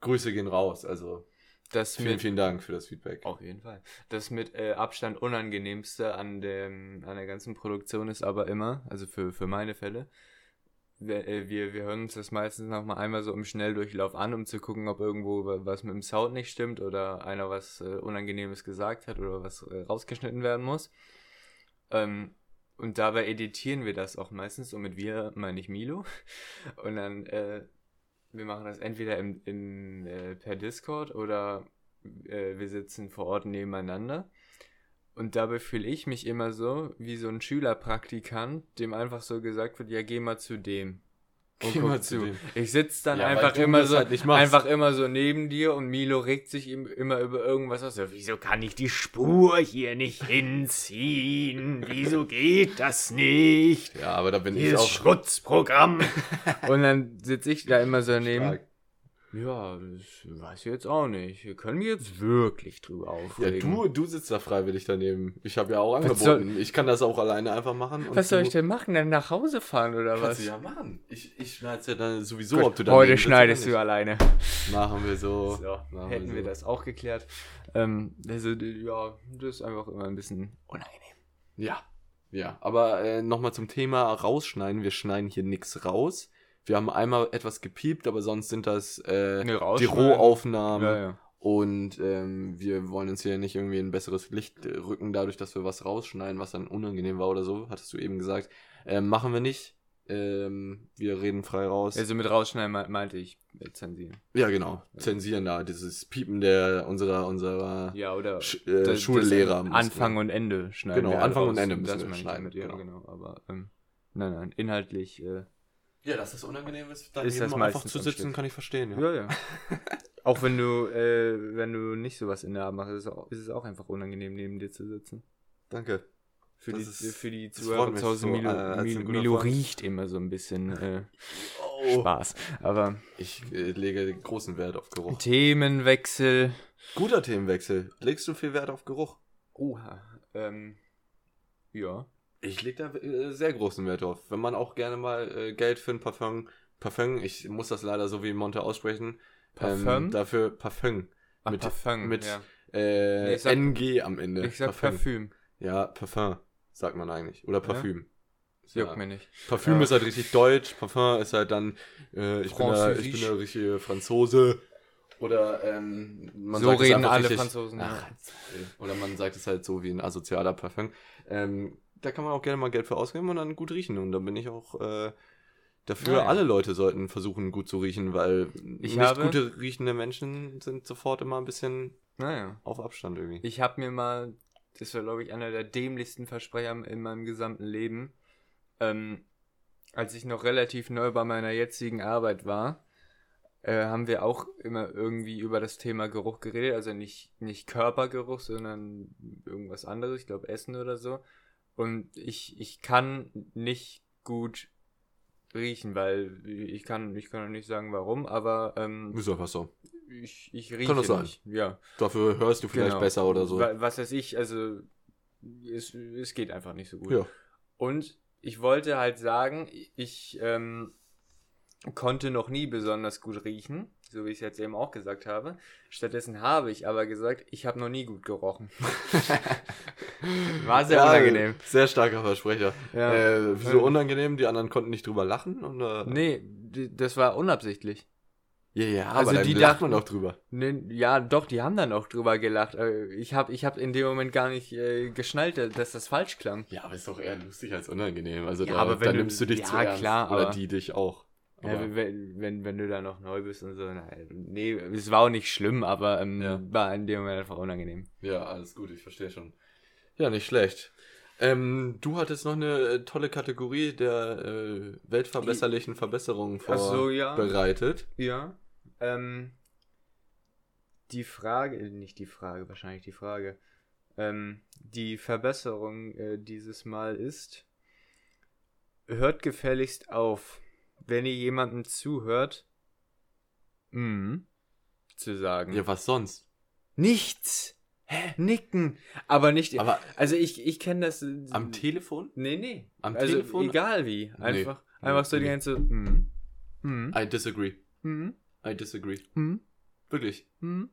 Grüße gehen raus, also das vielen, mit, vielen Dank für das Feedback. Auf jeden Fall. Das mit äh, Abstand unangenehmste an, dem, an der ganzen Produktion ist aber immer, also für, für meine Fälle, wir, äh, wir, wir hören uns das meistens noch mal einmal so im Schnelldurchlauf an, um zu gucken, ob irgendwo wa- was mit dem Sound nicht stimmt oder einer was äh, Unangenehmes gesagt hat oder was äh, rausgeschnitten werden muss. Ähm, und dabei editieren wir das auch meistens, und mit wir meine ich Milo. Und dann, äh, wir machen das entweder im, in, äh, per Discord oder äh, wir sitzen vor Ort nebeneinander. Und dabei fühle ich mich immer so wie so ein Schülerpraktikant, dem einfach so gesagt wird, ja, geh mal zu dem. und Geh guck mal zu dem. Ich sitze dann Ja, einfach immer so, halt einfach immer so neben dir und Milo regt sich immer über irgendwas aus. So, wieso kann ich die Spur hier nicht hinziehen? Wieso geht das nicht? Ja, aber da bin ich Dieses auch Schutzprogramm. und dann sitze ich da immer so daneben. stark. Ja, das weiß ich jetzt auch nicht. Wir können mich jetzt wirklich drüber Ja, aufregen. du, du sitzt da freiwillig daneben. Ich habe ja auch Was soll- angeboten. Ich kann das auch alleine einfach machen. Was soll ich denn machen? Dann nach Hause fahren oder Kannst was? du ja machen. Ich, ich schneide ja dann sowieso, Gut, ob du dann heute schneidest du alleine. Machen wir so. So, Machen hätten wir so. das auch geklärt. Ähm, also, ja, das ist einfach immer ein bisschen unangenehm. Ja. Ja, aber äh, nochmal zum Thema rausschneiden. Wir schneiden hier nichts raus. Wir haben einmal etwas gepiept, aber sonst sind das äh, Nee, die. Rohaufnahmen. Ja, ja. Und ähm, wir wollen uns hier nicht irgendwie in ein besseres Licht äh, rücken, dadurch, dass wir was rausschneiden, was dann unangenehm war oder so, hattest du eben gesagt. Ähm, machen wir nicht. Ähm, wir reden frei raus. Also mit rausschneiden me- meinte ich äh, zensieren. ja, genau. Zensieren da, dieses Piepen der unserer, unserer Ja, oder Sch äh, das- Schullehrer. das Anfang und Ende schneiden. Genau, Anfang raus. und Ende müssen das wir schneiden, Ja, genau. genau. Aber ähm, nein, nein, inhaltlich. Äh, Ja, dass das unangenehm ist, dann Ist eben das einfach zu sitzen, kann ich verstehen. Ja. ja, ja. auch wenn du, äh, wenn du nicht sowas in der Art machst, ist, es auch- ist es auch einfach unangenehm, neben dir zu sitzen. Danke. Für die, Das ist- für die Zuhörer zu Hause, so, Milo, äh, Milo, Milo riecht immer so ein bisschen äh, Oh. Spaß. Aber Ich äh, lege großen Wert auf Geruch. Themenwechsel. Guter Themenwechsel. Legst du viel Wert auf Geruch? Oha. Ähm, ja. Ich lege da äh, sehr großen Wert drauf. Wenn man auch gerne mal äh, Geld für ein Parfum, Parfum, ich muss das leider so wie Monte aussprechen, Parfum? Ähm, dafür Parfum. Ach, Mit- Parfum. mit- ja. Äh, sag- NG am Ende. Ich sag Parfüm. Ja, Parfum, sagt man eigentlich. Oder Parfüm. Juckt Ja. mir nicht. Parfüm Ja. ist halt richtig deutsch, Parfum ist halt dann, äh, ich, bin der, ich bin der richtige Franzose. Oder ähm, man so sagt es reden einfach alle richtig, Franzosen. Ach, ja. oder man sagt es halt so wie ein asozialer Parfum. Ähm, da kann man auch gerne mal Geld für ausgeben und dann gut riechen. Und da bin ich auch äh, dafür, ja. alle Leute sollten versuchen, gut zu riechen, weil Ich nicht habe- gute riechende Menschen sind sofort immer ein bisschen Naja. auf Abstand irgendwie. Ich habe mir mal, das war glaube ich einer der dämlichsten Versprecher in meinem gesamten Leben, ähm, als ich noch relativ neu bei meiner jetzigen Arbeit war, äh, haben wir auch immer irgendwie über das Thema Geruch geredet, also nicht, nicht Körpergeruch, sondern irgendwas anderes, ich glaube Essen oder so. Und ich, ich kann nicht gut riechen, weil ich kann, ich kann nicht sagen warum, aber ähm, Ist einfach so. ich, ich rieche das sein. nicht. Ja. Dafür hörst du vielleicht Genau. besser oder so. Wa- Was weiß ich, also es, es geht einfach nicht so gut. Ja. Und ich wollte halt sagen, ich ähm, konnte noch nie besonders gut riechen, so wie ich es jetzt eben auch gesagt habe. Stattdessen habe ich aber gesagt, ich habe noch nie gut gerochen. War sehr Ja, unangenehm. Sehr starker Versprecher. Ja. Äh, wieso Ähm. unangenehm? Die anderen konnten nicht drüber lachen? Oder? Nee, die- das war unabsichtlich. Ja, ja, Also aber die lacht dachten- man doch drüber. Nee, ja, doch, die haben dann auch drüber gelacht. Äh, Ich habe ich hab in dem Moment gar nicht äh, geschnallt, dass das falsch klang. Ja, aber ist doch eher lustig als unangenehm. Also Ja, da, aber wenn da du- nimmst du dich ja, zu ernst. klar, Oder aber- die dich auch. Ja, wenn, wenn, wenn du da noch neu bist und so. Na, nee, es war auch nicht schlimm, aber ähm, Ja. war in dem Moment einfach unangenehm. Ja, alles gut, ich verstehe schon. Ja, nicht schlecht. Ähm, du hattest noch eine äh, tolle Kategorie der äh, weltverbesserlichen Verbesserungen Ach so, ja. vorbereitet. Ja. Ähm, die Frage, äh, nicht die Frage, wahrscheinlich die Frage. Ähm, die Verbesserung äh, dieses Mal ist, hört gefälligst auf, wenn ihr jemandem zuhört, mm, zu sagen. Ja, was sonst? Nichts. Hä? Nicken. Aber nicht. Aber also ich, ich kenne das. am Telefon? Nee, nee. Am also Telefon? egal wie. Einfach, Nee. einfach so die Nee. ganze. Mm, mm, I disagree. mm, I disagree. mm, Wirklich. mm.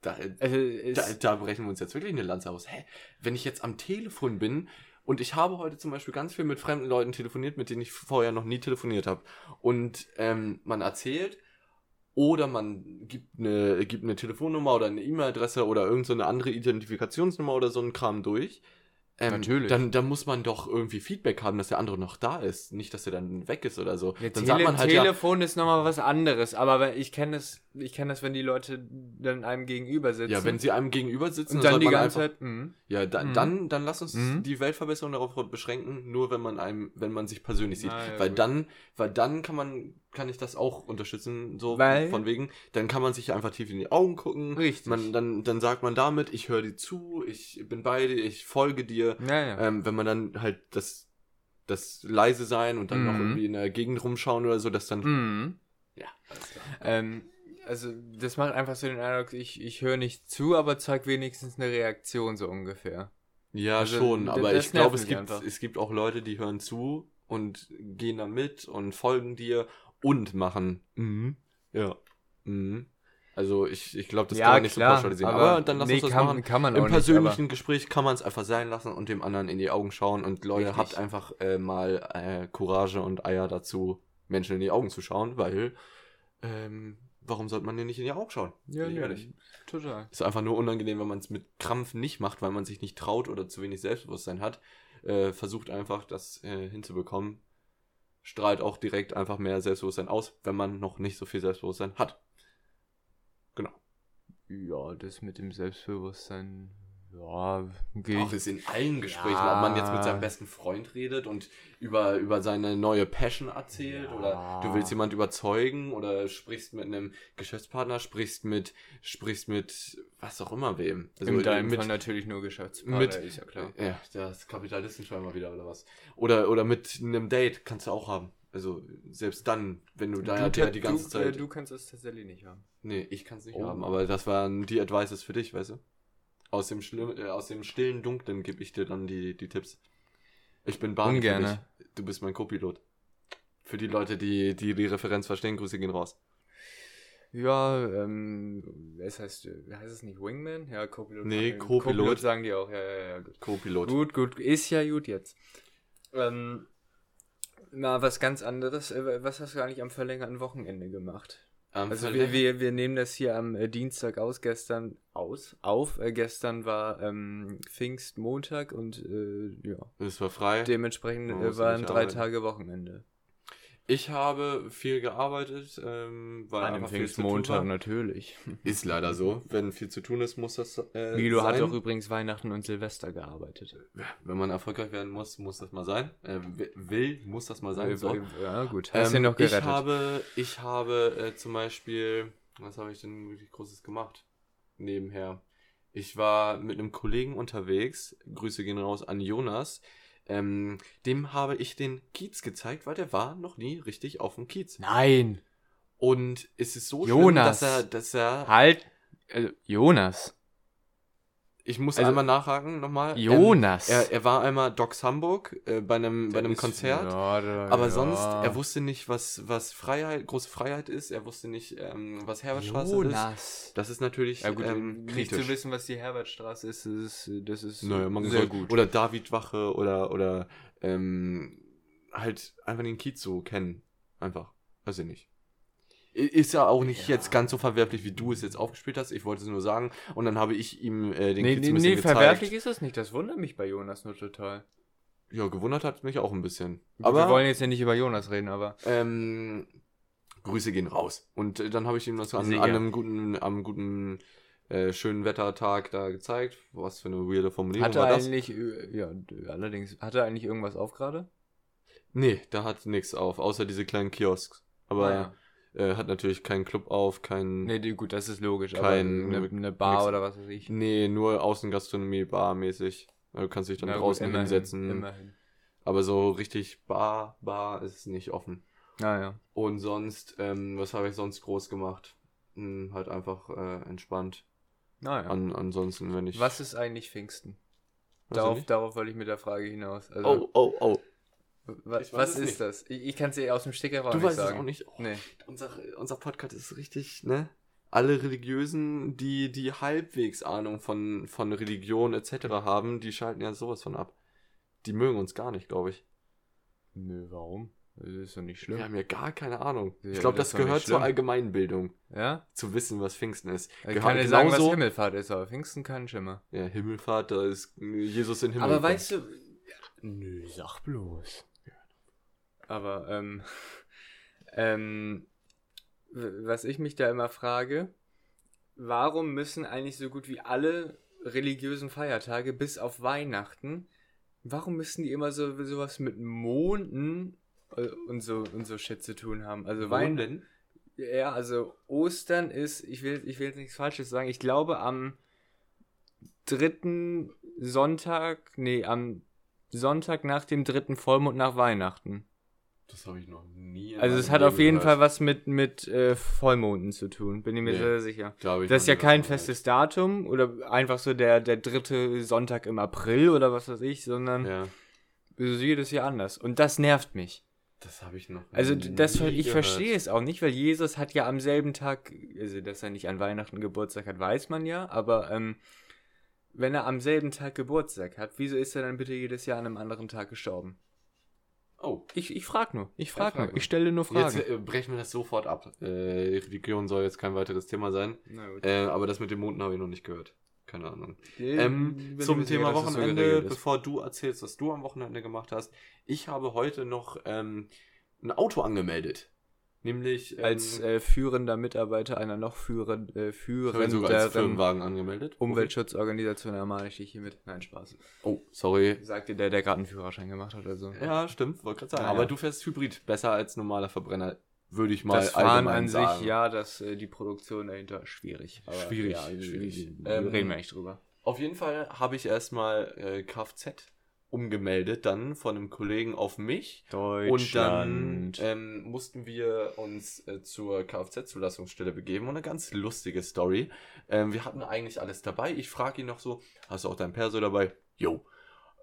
Da, Also da, da brechen wir uns jetzt wirklich eine Lanze aus. Hä? Wenn ich jetzt am Telefon bin und ich habe heute zum Beispiel ganz viel mit fremden Leuten telefoniert, mit denen ich vorher noch nie telefoniert habe. Und ähm, man erzählt oder man gibt eine, gibt eine Telefonnummer oder eine E-Mail-Adresse oder irgendeine so eine andere Identifikationsnummer oder so einen Kram durch. Ähm, Natürlich. Dann, dann muss man doch irgendwie Feedback haben, dass der andere noch da ist. Nicht, dass er dann weg ist oder so. Ja, dann Tele sagt man halt ja, Telefon ist nochmal was anderes, aber ich kenne es ich kenne das, wenn die Leute dann einem gegenüber sitzen. Ja, wenn sie einem gegenüber sitzen, und dann die ganze einfach- Zeit. mhm. Ja, da, Mhm. dann, dann lass uns Mhm. die Weltverbesserung darauf beschränken, nur wenn man einem, wenn man sich persönlich sieht. Ah, ja, weil gut. dann, weil dann kann man, kann ich das auch unterstützen, so Weil- von wegen, dann kann man sich einfach tief in die Augen gucken. Richtig. Man, dann, dann sagt man damit, ich höre dir zu, ich bin bei dir, ich folge dir. Ja, ja. Ähm, wenn man dann halt das, das leise sein und dann noch Mhm. irgendwie in der Gegend rumschauen oder so, dass dann. Mhm. Ja, alles klar. Ähm, also, das macht einfach so den Eindruck, ich, ich höre nicht zu, aber zeig wenigstens eine Reaktion so ungefähr. Ja, Also, schon, aber ich glaube, es gibt, einfach. es gibt auch Leute, die hören zu und gehen da mit und folgen dir und machen. Mhm. Ja. Mhm. Also ich, ich glaube, das kann man nicht so pauschalisieren. Aber, dann lass nee, uns das kann, machen. kann man Im persönlichen nicht. Gespräch kann man es einfach sein lassen und dem anderen in die Augen schauen. Und Leute, Richtig. habt einfach äh, mal äh, Courage und Eier dazu, Menschen in die Augen zu schauen, weil ähm, warum sollte man dir nicht in die Augen schauen? Ja, ja, ehrlich. total. Ist einfach nur unangenehm, wenn man es mit Krampf nicht macht, weil man sich nicht traut oder zu wenig Selbstbewusstsein hat. Äh, versucht einfach, das äh, hinzubekommen. Strahlt auch direkt einfach mehr Selbstbewusstsein aus, wenn man noch nicht so viel Selbstbewusstsein hat. Genau. Ja, das mit dem Selbstbewusstsein, ja, geht. Auch ist in allen Gesprächen, Ja. ob man jetzt mit seinem besten Freund redet und über, über seine neue Passion erzählt Ja. oder du willst jemand überzeugen oder sprichst mit einem Geschäftspartner, sprichst mit, sprichst mit was auch immer wem. Also In deinem mit, Fall natürlich nur Geschäftspartner, mit- ist ja klar. Ja, das Kapitalistenschwein mal wieder oder was. Oder, oder mit einem Date kannst du auch haben. Also selbst dann, wenn du da kann- die ganze du, Zeit. Äh, du kannst es tatsächlich nicht haben. nee, ich kann es nicht Oh. haben, aber das waren die Advices für dich, weißt du? Aus dem, Schlimm, äh, aus dem stillen Dunklen gebe ich dir dann die, die Tipps. Ich bin für Ungerne. Du bist mein Co-Pilot. Für die Leute, die, die die Referenz verstehen, Grüße gehen raus. Ja, ähm, es heißt, äh, heißt es nicht Wingman? Ja, Co-Pilot. Nee, sagen- Co-Pilot. sagen die auch, ja, ja, ja, gut. Co-Pilot. Gut, gut, ist ja gut jetzt. Ähm, mal was ganz anderes. Äh, Was hast du eigentlich am verlängerten Wochenende gemacht? Am Also wir, wir, wir nehmen das hier am äh, Dienstag aus, gestern aus, auf. Äh, gestern war ähm, Pfingstmontag und äh, ja, Es war frei. dementsprechend äh, waren drei arbeiten. Tage Wochenende. Ich habe viel gearbeitet, ähm, weil An einfach viel zu tun Pfingstmontag war. natürlich. Ist leider so. Wenn viel zu tun ist, muss das äh, hat sein. auch übrigens Weihnachten und Silvester gearbeitet. Wenn man erfolgreich werden muss, muss das mal sein. Äh, wi- will, muss das mal sein. So. Ja, gut. Hast Ähm, du noch gerettet? Ich habe, ich habe äh, zum Beispiel, was habe ich denn wirklich Großes gemacht? Nebenher. Ich war mit einem Kollegen unterwegs. Grüße gehen raus an Jonas. Ähm, dem habe ich den Kiez gezeigt, weil der war noch nie richtig auf dem Kiez. Nein! Und es ist so Jonas. schlimm, dass er, dass er Halt! Also, Jonas. Ich muss Also- einmal nachhaken nochmal. Jonas. Ähm, er, er war einmal Docs Hamburg äh, bei einem, bei einem Ist- Konzert. Ja, da- Aber ja. sonst, er wusste nicht, was, was Freiheit, große Freiheit ist. Er wusste nicht, ähm, was Herbertstraße ist. Jonas. Das ist natürlich Ja gut, ähm, nicht kritisch. zu wissen, was die Herbertstraße ist, das ist, das ist Naja, man sehr soll, gut. Oder David Wache oder, oder ähm, halt einfach den Kiez so kennen. Einfach. Weiß ich nicht. Ist ja auch nicht Ja. jetzt ganz so verwerflich, wie du es jetzt aufgespielt hast. Ich wollte es nur sagen. Und dann habe ich ihm äh, den nee, Kiez nee, ein bisschen nee, gezeigt. verwerflich ist es nicht. Das wundert mich bei Jonas nur total. Ja, gewundert hat mich auch ein bisschen. Aber wir wollen jetzt ja nicht über Jonas reden, aber. ähm, Grüße gehen raus. Und äh, dann habe ich ihm das an, an einem guten, am guten, äh, schönen Wettertag da gezeigt. Was für eine weirde Formulierung Hat er war das? eigentlich, äh, ja, allerdings, hat er eigentlich irgendwas auf gerade? Nee, da hat nichts auf, außer diese kleinen Kiosks. Aber Ah, äh, hat natürlich keinen Club auf, kein. Nee, gut, das ist logisch. Kein- aber eine, eine Bar nix. oder was weiß ich. Nee, nur Außengastronomie, Bar-mäßig. Du kannst dich dann Na gut, draußen immerhin, hinsetzen. Immerhin. Aber so richtig Bar, Bar ist nicht offen. Ah, ja. Und sonst, ähm, was habe ich sonst groß gemacht? Hm, halt einfach äh, entspannt. Ah, ja. An, ansonsten, wenn ich. Was ist eigentlich Pfingsten? Darauf, darauf wollte ich mit der Frage hinaus. Also, Oh, oh, oh. Was es ist nicht. das? Ich, ich kann es dir aus dem Sticker auch Du nicht weißt sagen. es auch nicht. Oh, Nee. unser, unser Podcast ist richtig, ne? Alle Religiösen, die die halbwegs Ahnung von, von Religion etc. haben, die schalten ja sowas von ab. Die mögen uns gar nicht, glaube ich. Nö, warum? Das ist doch nicht Wir schlimm. haben ja gar keine Ahnung. Ja, ich glaube, das das, gehört zur. Allgemeinbildung, Ja? zu wissen, was Pfingsten ist. Ich Gehört kann dir sagen, was Himmelfahrt ist, aber Pfingsten kein Schimmer. Ja, Himmelfahrt, da ist Jesus in Himmel. Aber weißt du. Nö, sag bloß. Aber, ähm. Ähm. was ich mich da immer frage, warum müssen eigentlich so gut wie alle religiösen Feiertage bis auf Weihnachten, warum müssen die immer so sowas mit Monden äh, und so und so Shit zu tun haben? Also Weihnachten. Ja, also Ostern ist, ich will, ich will jetzt nichts Falsches sagen, ich glaube am dritten Sonntag, nee, am Sonntag nach dem dritten Vollmond nach Weihnachten. Das habe ich noch nie. Also es hat Leben auf jeden gehört. Fall was mit, mit äh, Vollmonden zu tun, bin ich mir Nee. sehr sicher. Das ist ja kein festes Datum oder einfach so der, der dritte Sonntag im April oder was weiß ich, sondern Ja, es ist jedes Jahr anders. Und das nervt mich. das habe ich noch Also nie das, ich gehört. verstehe es auch nicht, weil Jesus hat ja am selben Tag, also dass er nicht an Weihnachten Geburtstag hat, weiß man ja, aber ähm, wenn er am selben Tag Geburtstag hat, wieso ist er dann bitte jedes Jahr an einem anderen Tag gestorben? Oh, Ich, ich frage nur, ich Ja, frage frag nur, ich stelle nur Fragen. jetzt äh, brechen wir das sofort ab. Äh, Religion soll jetzt kein weiteres Thema sein. Na gut. Äh, aber das mit dem Monden habe ich noch nicht gehört. Keine Ahnung. Äh, Ähm, zum sicher, Thema so Wochenende, ist. bevor du erzählst, was du am Wochenende gemacht hast. Ich habe heute noch ähm, ein Auto angemeldet. Nämlich ähm, als äh, führender Mitarbeiter einer noch führend, äh, führenderen. Umweltschutzorganisation ermahne ich dich hiermit. Nein, Spaß. Oh, sorry. Sagte der, der gerade einen Führerschein gemacht hat oder so. Ja, stimmt, wollte gerade sagen. Ah, aber ja. du fährst Hybrid besser als normaler Verbrenner, würde ich mal das Fahren an sagen. sich, ja, das, äh, die Produktion dahinter, schwierig. Schwierig, ja, schwierig. äh, Ähm, reden wir nicht drüber. Auf jeden Fall habe ich erstmal äh, Kfz umgemeldet, dann von einem Kollegen auf mich. Und dann ähm, mussten wir uns äh, zur Kfz-Zulassungsstelle begeben und eine ganz lustige Story. Ähm, wir hatten eigentlich alles dabei. Ich frage ihn noch so, hast du auch dein Perso dabei? Jo.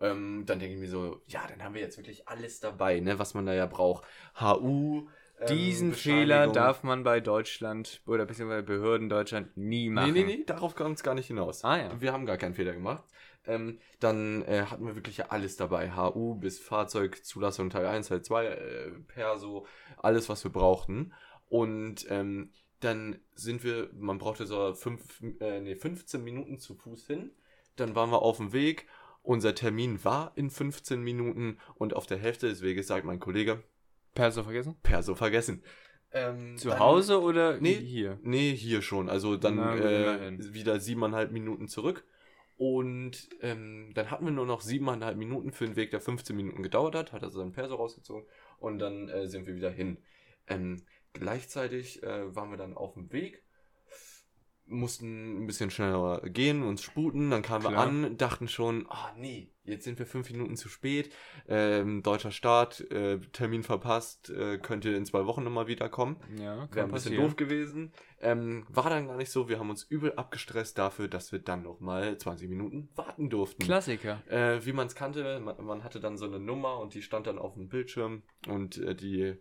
Ähm, dann denke ich mir so, ja, dann haben wir jetzt wirklich alles dabei, ne, was man da ja braucht. HU. ähm, Diesen. Fehler darf man bei Deutschland oder beziehungsweise Behörden Deutschland nie machen. Nee, nee, nee, darauf kommt es gar nicht hinaus. Ah, ja. Wir haben gar keinen Fehler gemacht. Ähm, dann äh, hatten wir wirklich alles dabei. HU bis Fahrzeugzulassung Teil 1, Teil 2, äh, Perso, alles, was wir brauchten. Und ähm, dann sind wir, man brauchte so fünf, äh, nee, 15 Minuten zu Fuß hin. Dann waren wir auf dem Weg. Unser Termin war in 15 Minuten und auf der Hälfte des Weges sagt mein Kollege, Perso vergessen? Perso vergessen. Ähm, Zu dann- Hause oder Nee. hier? Nee, hier schon. Also dann Na äh, wieder siebeneinhalb Minuten zurück. Und ähm, dann hatten wir nur noch siebeneinhalb Minuten für den Weg, der 15 Minuten gedauert hat. Hat er seinen Perso rausgezogen. Und dann äh, sind wir wieder hin. Ähm, gleichzeitig äh, waren wir dann auf dem Weg. Mussten ein bisschen schneller gehen, uns sputen. Dann kamen wir Klar. an, dachten schon, ah nee, jetzt sind wir fünf Minuten zu spät. Ähm, deutscher Start, äh, Termin verpasst, äh, könnte in zwei Wochen nochmal wiederkommen. Ja, Wäre ein bisschen doof gewesen. Ähm, war dann gar nicht so. Wir haben uns übel abgestresst dafür, dass wir dann nochmal 20 Minuten warten durften. Klassiker. Äh, wie man es kannte, man, man hatte dann so eine Nummer und die stand dann auf dem Bildschirm und äh, die,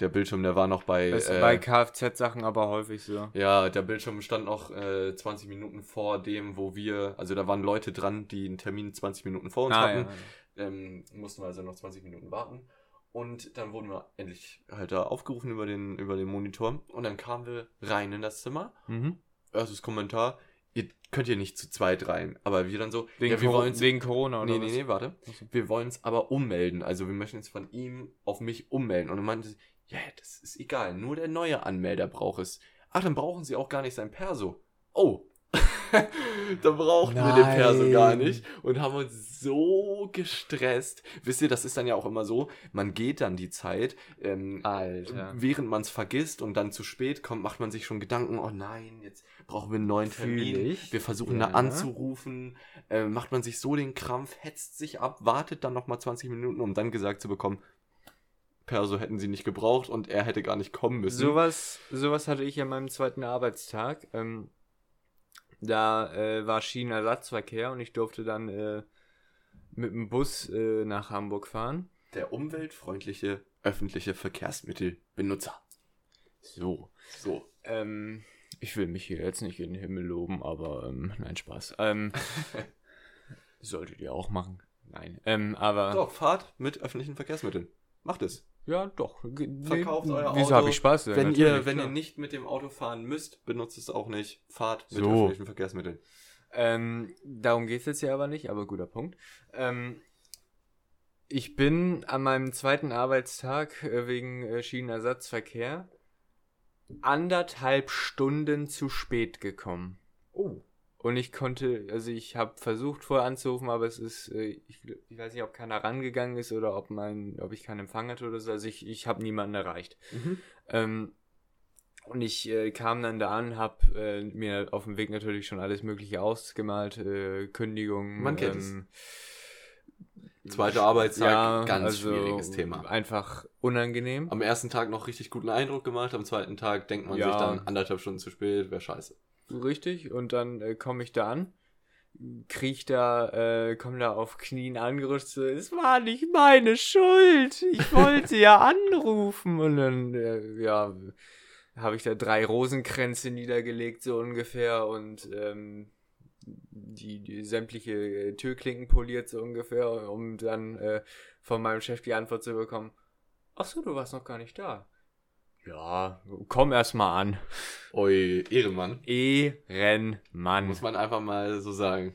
der Bildschirm, der war noch bei. Das ist äh, bei Kfz-Sachen aber häufig so. ja, der Bildschirm stand noch äh, 20 Minuten vor dem, wo wir, also da waren Leute dran, die einen Termin 20 Minuten vor uns Ah, hatten ja. ähm, mussten wir also noch 20 Minuten warten. Und dann wurden wir endlich halt da aufgerufen über den, über den Monitor. Und dann kamen wir rein in das Zimmer. Mhm. Erstes Kommentar, ihr könnt hier nicht zu zweit rein. Aber wir dann so, Wegen, ja, wir wollen's- wegen Corona oder Nee, nee, was? nee, warte. Achso. Wir wollen es aber ummelden. Also wir möchten jetzt von ihm auf mich ummelden. Und er meinte, sie, ja, das ist egal. Nur der neue Anmelder braucht es. Ach, dann brauchen sie auch gar nicht sein Perso. Oh. dann brauchten wir den Perso gar Nein. nicht und haben uns so gestresst. Wisst ihr, das ist dann ja auch immer so, man geht dann die Zeit, ähm, Alter. während man es vergisst und dann zu spät kommt, macht man sich schon Gedanken, oh nein, jetzt brauchen wir einen neuen Termin. ich. Wir versuchen Ja. da anzurufen, äh, macht man sich so den Krampf, hetzt sich ab, wartet dann nochmal 20 Minuten, um dann gesagt zu bekommen, Perso hätten sie nicht gebraucht und er hätte gar nicht kommen müssen. Sowas, sowas hatte ich an meinem zweiten Arbeitstag. Ähm, da äh, war Schienenersatzverkehr und ich durfte dann äh, mit dem Bus äh, nach Hamburg fahren. Der umweltfreundliche öffentliche Verkehrsmittelbenutzer. So. So. Ähm, ich will mich hier jetzt nicht in den Himmel loben, aber ähm, nein, Spaß. Ähm, solltet ihr auch machen. Nein. Ähm, aber. So, fahrt mit öffentlichen Verkehrsmitteln. Macht es. Ja, doch. Verkauft euer Wieso Auto. habe ich Spaß? Ja, wenn ihr, wenn klar. ihr nicht mit dem Auto fahren müsst, benutzt es auch nicht. Fahrt mit So. öffentlichen Verkehrsmitteln. Ähm, darum geht es jetzt ja aber nicht, aber guter Punkt. Ähm, ich bin an meinem zweiten Arbeitstag äh, wegen äh, Schienenersatzverkehr anderthalb Stunden zu spät gekommen. Oh. Und ich konnte, also ich habe versucht vorher anzurufen, aber es ist, äh, ich, ich weiß nicht, ob keiner rangegangen ist oder ob mein, ob ich keinen Empfang hatte oder so. Also ich, ich habe niemanden erreicht. Mhm. Ähm, und ich äh, kam dann da an, habe äh, mir auf dem Weg natürlich schon alles Mögliche ausgemalt, äh, Kündigung. Man kennt ähm, Zweiter Arbeitstag, ja, ganz also schwieriges Thema. Einfach unangenehm. Am ersten Tag noch richtig guten Eindruck gemacht, am zweiten Tag denkt man Ja. sich dann anderthalb Stunden zu spät, wäre scheiße. Richtig, und dann äh, komme ich da an, kriech da, äh, komm da auf Knien angerutscht, so, es war nicht meine Schuld, ich wollte ja anrufen. Und dann, äh, ja, habe ich da drei Rosenkränze niedergelegt, so ungefähr, und ähm, die, die sämtliche äh, Türklinken poliert, so ungefähr, um dann äh, von meinem Chef die Antwort zu bekommen, ach so, du warst noch gar nicht da. Ja, komm erst mal an. Ui, Ehrenmann. Ehrenmann. Muss man einfach mal so sagen.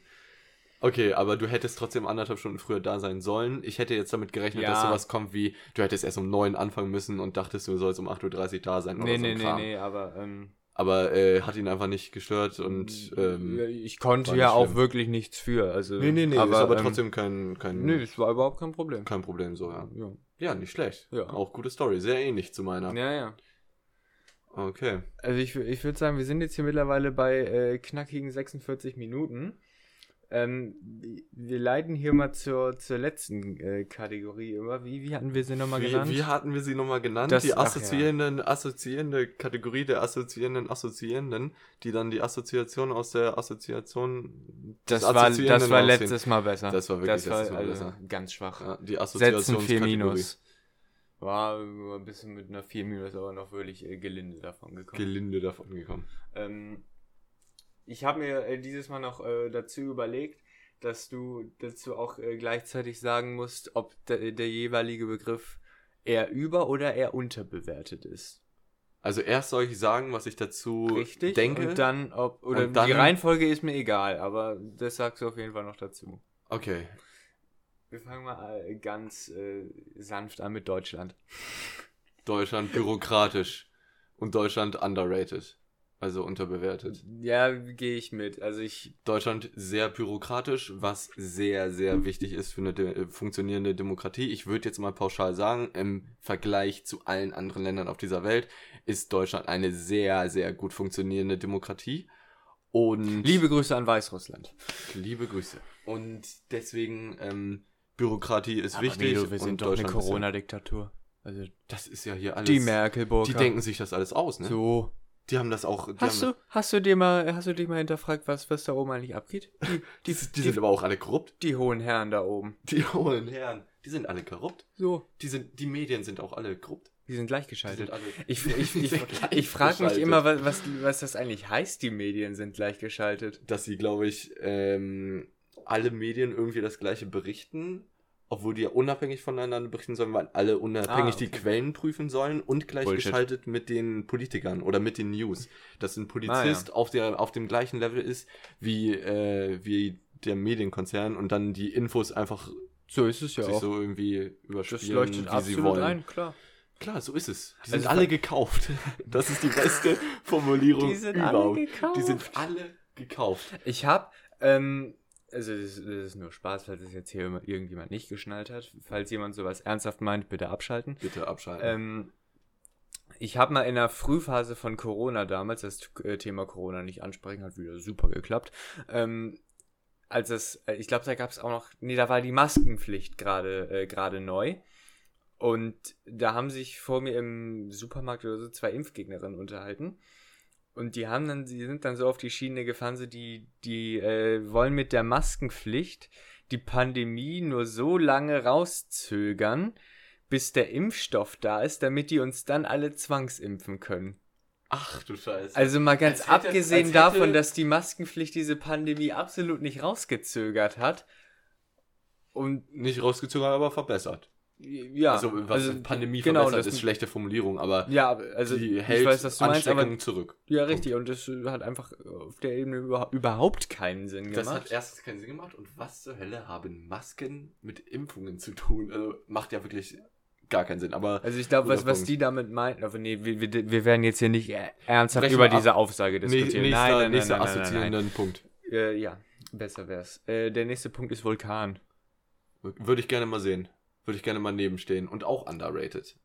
Okay, aber du hättest trotzdem anderthalb Stunden früher da sein sollen. Ich hätte jetzt damit gerechnet, Ja. dass sowas kommt wie, du hättest erst um neun anfangen müssen und dachtest, du sollst um 8.30 Uhr da sein. Nee, oder so nee, ein nee, Kram. nee, aber ähm, Aber äh, hat ihn einfach nicht gestört und ähm, ich konnte ja auch schlimm. wirklich nichts für. Also, nee, nee, nee, aber, ist aber ähm, trotzdem kein, kein, Nee, es war überhaupt kein Problem. kein Problem so, ja. Ja, Ja, nicht schlecht. Ja. Auch gute Story, sehr ähnlich zu meiner. ja. ja. Okay. Also ich, ich würde sagen, wir sind jetzt hier mittlerweile bei äh, knackigen 46 Minuten. Ähm, wir leiten hier mal zur, zur letzten äh, Kategorie über. Wie, wie hatten wir sie nochmal genannt? wie hatten wir sie nochmal genannt? Das- die ach ja. assoziierenden, assoziierende Kategorie der assoziierenden Assoziierenden, die dann die Assoziation aus der Assoziation das, war, das Assoziierenden war letztes Mal besser. Das war wirklich das war, letztes Mal also, besser. Ganz schwach. Ja, die Setzen Assoziationskategorie. 4 Minus. War ein bisschen mit einer 4 Minus, aber noch wirklich äh, gelinde davon gekommen. Gelinde davon gekommen. Ähm, ich habe mir äh, dieses Mal noch äh, dazu überlegt, dass du dazu auch äh, gleichzeitig sagen musst, ob der, der jeweilige Begriff eher über- oder eher unterbewertet ist. Also erst soll ich sagen, was ich dazu Richtig? denke. Und dann, ob, oder dann- die Reihenfolge ist mir egal, aber das sagst du auf jeden Fall noch dazu. okay. Wir fangen mal äh, ganz äh, sanft an mit Deutschland. Deutschland bürokratisch und Deutschland underrated. Also unterbewertet. Ja, gehe ich mit. Also ich, Deutschland sehr bürokratisch, was sehr, sehr wichtig ist für eine de funktionierende Demokratie. Ich würde jetzt mal pauschal sagen, im Vergleich zu allen anderen Ländern auf dieser Welt ist Deutschland eine sehr, sehr gut funktionierende Demokratie. Und liebe Grüße an Weißrussland. liebe Grüße. Und deswegen, ähm, Bürokratie ist Aber wichtig. Milo, wir und sind doch eine Corona-Diktatur. Also Das ist ja hier alles. die Merkel-Burger. Die denken sich das alles aus, ne? So. Die haben das auch. Die Hast du, hast du dir mal, hast du dich mal hinterfragt, was, was da oben eigentlich abgeht? Die, Die, die, die, die, sind aber auch alle korrupt. die hohen Herren da oben. Die hohen Herren, die sind alle korrupt. So. Die, sind, die Medien sind auch alle korrupt. Die sind Die gleichgeschaltet. sind alle, Ich, ich, ich, sind ich frage mich immer, was, was, was das eigentlich heißt, die Medien sind gleichgeschaltet. Dass sie, glaube ich, ähm, alle Medien irgendwie das gleiche berichten, obwohl die ja unabhängig voneinander berichten sollen, weil alle unabhängig Ah, okay. die Quellen prüfen sollen und gleichgeschaltet mit den Politikern oder mit den News. Dass ein Polizist auf, der, auf dem gleichen Level ist wie, äh, wie der Medienkonzern und dann die Infos einfach So ist es ja sich auch. so irgendwie das überspielen, leuchtet wie absolut sie wollen. ein, klar. Klar, so ist es. Die Also sind ver- alle gekauft. Das ist die beste Formulierung Die sind alle überhaupt. gekauft. Die sind alle gekauft. Ich hab, ähm, also das, das ist nur Spaß, falls es jetzt hier irgendjemand nicht geschnallt hat. Falls jemand sowas ernsthaft meint, bitte abschalten. Bitte abschalten. Ähm, ich habe mal in der Frühphase von Corona damals, das äh, Thema Corona nicht ansprechen, hat wieder super geklappt. Ähm, als es, äh, ich glaube, da gab es auch noch, nee, da war die Maskenpflicht gerade äh, gerade neu. Und da haben sich vor mir im Supermarkt oder so zwei Impfgegnerinnen unterhalten. Und die haben dann, die sind dann so auf die Schiene gefahren, so die, die äh, wollen mit der Maskenpflicht die Pandemie nur so lange rauszögern, bis der Impfstoff da ist, damit die uns dann alle zwangsimpfen können. Ach du Scheiße. Also mal ganz hätte- abgesehen davon, dass die Maskenpflicht diese Pandemie absolut nicht rausgezögert hat. Und nicht rausgezogen, aber verbessert. Ja, also was Pandemie genau, verbessert, das- ist schlechte Formulierung, aber Ja, also die ich hält weiß, was du meinst, aber Ansteckung zurück. ja, richtig. Und das hat einfach auf der Ebene über, überhaupt keinen Sinn Das gemacht. hat erstens keinen Sinn gemacht und was zur Hölle haben Masken mit Impfungen zu tun? Also macht ja wirklich gar keinen Sinn. Aber Also ich glaube, was, was Punkt. die damit meinten, aber nee, wir, wir, wir werden jetzt hier nicht äh, ernsthaft Brechen über ab. diese Aussage nee, diskutieren. nächster, nein, nein, nein, nächster nein, nein, nein, assoziierenden Punkt. nein. Äh, ja, besser wär's. Äh, der nächste Punkt ist Vulkan. Würde ich gerne mal sehen. Würde ich gerne mal nebenstehen. Und auch underrated.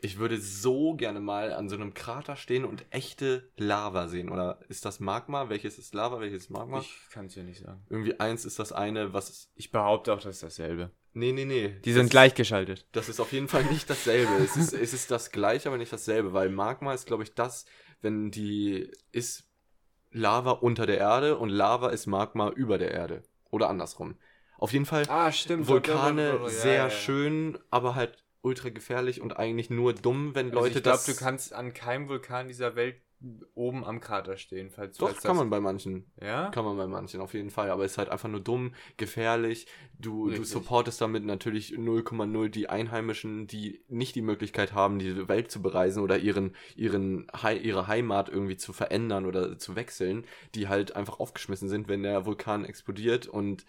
Ich würde so gerne mal an so einem Krater stehen und echte Lava sehen. Oder ist das Magma? Welches ist Lava? Welches ist Magma? Ich kann es dir nicht sagen. Irgendwie eins ist das eine, was ist. Ich behaupte auch, das ist dasselbe. Nee, nee, nee. Die Das sind ist- gleichgeschaltet. Das ist auf jeden Fall nicht dasselbe. es, ist, es ist das gleiche, aber nicht dasselbe, weil Magma ist, glaube ich, das, wenn die ist Lava unter der Erde und Lava ist Magma über der Erde. Oder andersrum. Auf jeden Fall Ah, stimmt. Vulkane sehr schön, aber halt ultra gefährlich und eigentlich nur dumm, wenn Leute, Leute also ich glaube, das. du kannst an keinem Vulkan dieser Welt oben am Krater stehen, falls Doch, falls kann das, man bei manchen. Ja? Kann man bei manchen auf jeden Fall, aber es ist halt einfach nur dumm, gefährlich. Du, du supportest damit natürlich 0,0 die Einheimischen, die nicht die Möglichkeit haben, die Welt zu bereisen oder ihren, ihren, ihre Heimat irgendwie zu verändern oder zu wechseln, die halt einfach aufgeschmissen sind, wenn der Vulkan explodiert und,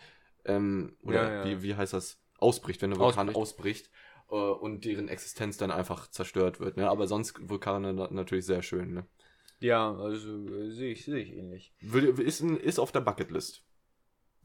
ähm, oder Ja, ja. Wie, wie heißt das? Ausbricht, wenn der Vulkan Ausbricht. ausbricht. äh, und deren Existenz dann einfach zerstört wird. Ne? Aber sonst Vulkane na- natürlich sehr schön. Ne? Ja, also äh, sehe ich, sehe ich ähnlich. Ist, ist auf der Bucketlist.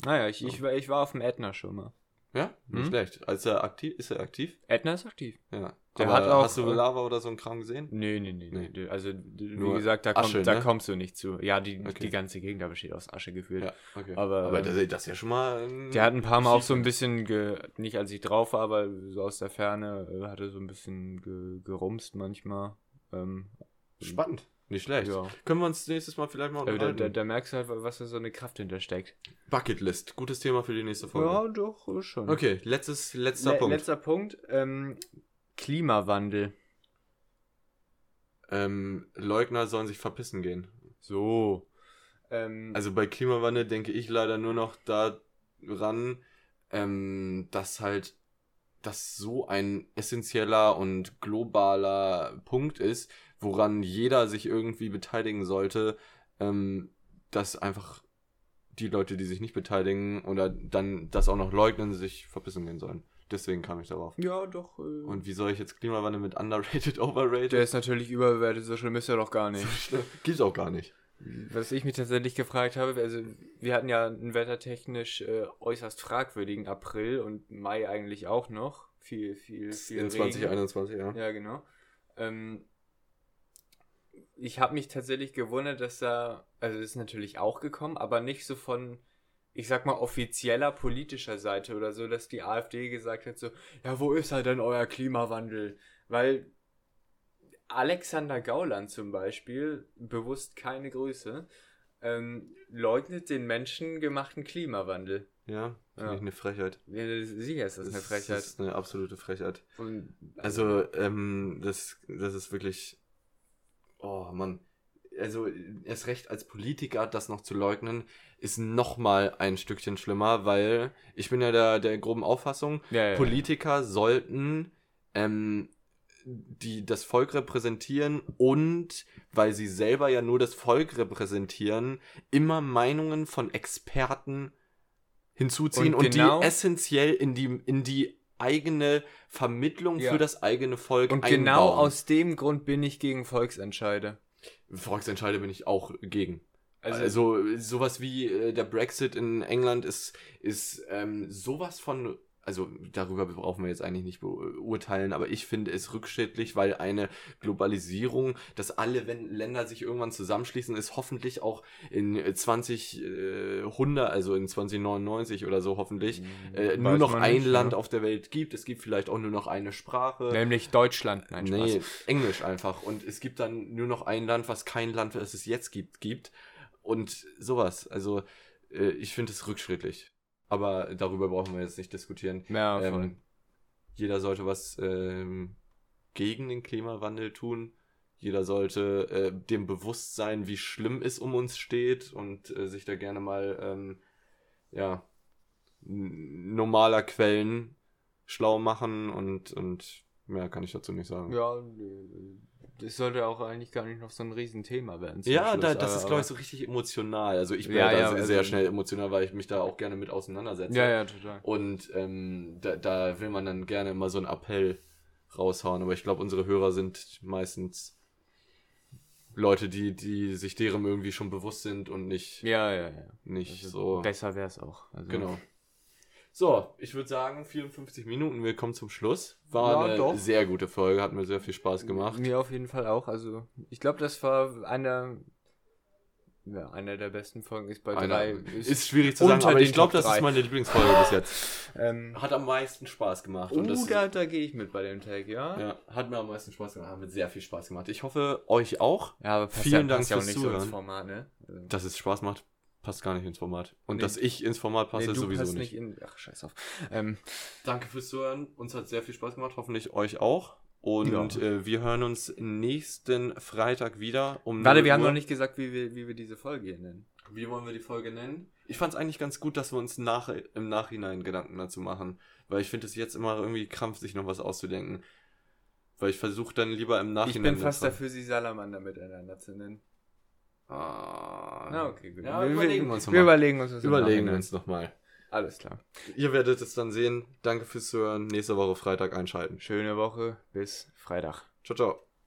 Naja, ich, ich, war, ich war auf dem Ätna schon mal. Ja, nicht Mhm. schlecht. Als er aktiv, ist er aktiv? Ätna ist aktiv. Ja. Der Aber hat auch, Hast du äh, Lava oder so einen Kram gesehen? Nee, nee, nee. Nee. nee. Also, d- wie Nur gesagt, da, Asche, kommt, da ne? kommst du nicht zu. Ja, die, Okay. die ganze Gegend da besteht aus Asche gefühlt. Ja, okay. Aber, Aber ähm, das, das ist ja schon mal. Der hat ein paar Mal auch so ein bisschen, ge, nicht als ich drauf war, aber so aus der Ferne, äh, hat er so ein bisschen ge, gerumst manchmal. Ähm, Spannend. Nicht schlecht. Ja. Können wir uns nächstes Mal vielleicht mal Aber da, unterhalten? da, da merkst du halt, was da so eine Kraft hintersteckt. Bucketlist. Gutes Thema für die nächste Folge. doch, äh, schon. Okay, letztes, letzter Le Punkt. Letzter Punkt. Ähm, Klimawandel. ähm, Leugner sollen sich verpissen gehen. So. Ähm, Also bei Klimawandel denke ich leider nur noch daran, ähm, dass halt das so ein essentieller und globaler Punkt ist, woran jeder sich irgendwie beteiligen sollte, ähm, dass einfach die Leute, die sich nicht beteiligen oder dann das auch noch leugnen, sich verpissen gehen sollen. Deswegen kam ich darauf. ja, doch. Äh, Und wie soll ich jetzt Klimawandel mit underrated, overrated? der ist natürlich überbewertet, so schlimm ist er doch gar nicht. Gibt's auch gar nicht. Was ich mich tatsächlich gefragt habe, also wir hatten ja einen wettertechnisch äh, äußerst fragwürdigen April und Mai eigentlich auch noch. Viel, viel, viel In Regen. 2021, ja. Ja, genau. Ähm, ich habe mich tatsächlich gewundert, dass da, also es ist natürlich auch gekommen, aber nicht so von, ich sag mal, offizieller politischer Seite oder so, dass die AfD gesagt hat, so, ja, wo ist halt denn euer Klimawandel? Weil Alexander Gauland zum Beispiel, bewusst keine Größe, ähm, leugnet den menschengemachten Klimawandel. Ja, finde Ja. ich eine Frechheit. Ja, sicher ist das eine Frechheit. Das ist eine absolute Frechheit. Und, Also, ähm, das, das ist wirklich. Oh Mann. Also, erst recht als Politiker das noch zu leugnen, ist nochmal ein Stückchen schlimmer, weil ich bin ja der, der groben Auffassung, ja, ja, ja. Politiker sollten ähm, die das Volk repräsentieren und weil sie selber ja nur das Volk repräsentieren, immer Meinungen von Experten hinzuziehen Und und, genau- die essentiell in die, in die eigene Vermittlung Ja. für das eigene Volk Und einbauen. genau aus dem Grund bin ich gegen Volksentscheide. Volksentscheide bin ich auch gegen. Also, Also, sowas wie äh, der Brexit in England ist, ist ähm, sowas von, also darüber brauchen wir jetzt eigentlich nicht beurteilen, aber ich finde es rückschrittlich, weil eine Globalisierung, dass alle Länder sich irgendwann zusammenschließen, ist hoffentlich auch in 2000, also in 2099 oder so hoffentlich, äh, nur Weiß noch man ein nicht, Land ja. auf der Welt gibt. Es gibt vielleicht auch nur noch eine Sprache. nämlich Deutschland. Nein, Spaß. Nee, Englisch einfach. Und es gibt dann nur noch ein Land, was kein Land, das es jetzt gibt, gibt. Und sowas. Also, äh, ich finde es rückschrittlich. Aber darüber brauchen wir jetzt nicht diskutieren. Ja. Ähm, jeder sollte was ähm, gegen den Klimawandel tun. Jeder sollte äh, dem bewusst sein, wie schlimm es um uns steht und äh, sich da gerne mal ähm, ja, normaler Quellen schlau machen und, und mehr kann ich dazu nicht sagen. ja, äh, das sollte auch eigentlich gar nicht noch so ein Riesenthema werden. Ja, da, das ist, glaube ich, so richtig emotional. Also ich bin Ja, da ja, sehr, also- sehr schnell emotional, weil ich mich da auch gerne mit auseinandersetze. Ja, ja, total. Und ähm, da, da will man dann gerne immer so einen Appell raushauen. Aber ich glaube, unsere Hörer sind meistens Leute, die, die sich deren irgendwie schon bewusst sind und nicht, Ja, ja, ja. nicht Also so. Besser wäre es auch. Also, Genau. So, ich würde sagen, 54 Minuten, wir kommen zum Schluss. War Ja, eine doch. sehr gute Folge, hat mir sehr viel Spaß gemacht. Mir auf jeden Fall auch. Also, ich glaube, das war einer, ja, einer der besten Folgen. Ist bei Einer- drei. ist schwierig zu sagen, aber ich glaube, das ist meine Lieblingsfolge bis jetzt. ähm, Hat am meisten Spaß gemacht. oh, und das, da, da gehe ich mit bei dem Tag, ja? ja, hat mir am meisten Spaß gemacht, hat mir sehr viel Spaß gemacht. Ich hoffe, euch auch. Ja, aber Vielen ja, Dank passt ja auch fürs nicht so Zuhören. Format, ne? Also, Dass es Spaß macht, passt gar nicht ins Format. Und Nee. dass ich ins Format passe, nee, du sowieso passt nicht. nicht in. Ach, scheiß auf. Ähm, Danke fürs Zuhören. Uns hat sehr viel Spaß gemacht. Hoffentlich euch auch. Und Ja. äh, wir hören uns nächsten Freitag wieder um warte, 0 wir haben noch nicht gesagt, wie wir, wie wir diese Folge hier nennen. Wie wollen wir die Folge nennen? Ich fand es eigentlich ganz gut, dass wir uns nach, im Nachhinein Gedanken dazu machen. Weil ich finde es jetzt immer irgendwie krampf, sich noch was auszudenken. Weil ich versuche dann lieber im Ich Nachhinein. bin fast dafür, sie Salamander miteinander zu nennen. Ah. Na, okay, gut. Ja, wir, überlegen wir, wir uns wir nochmal. überlegen uns Überlegen wir uns nochmal. Alles klar. Ihr werdet es dann sehen. Danke fürs Zuhören. Nächste Woche Freitag einschalten. Schöne Woche. Bis Freitag. Ciao, ciao.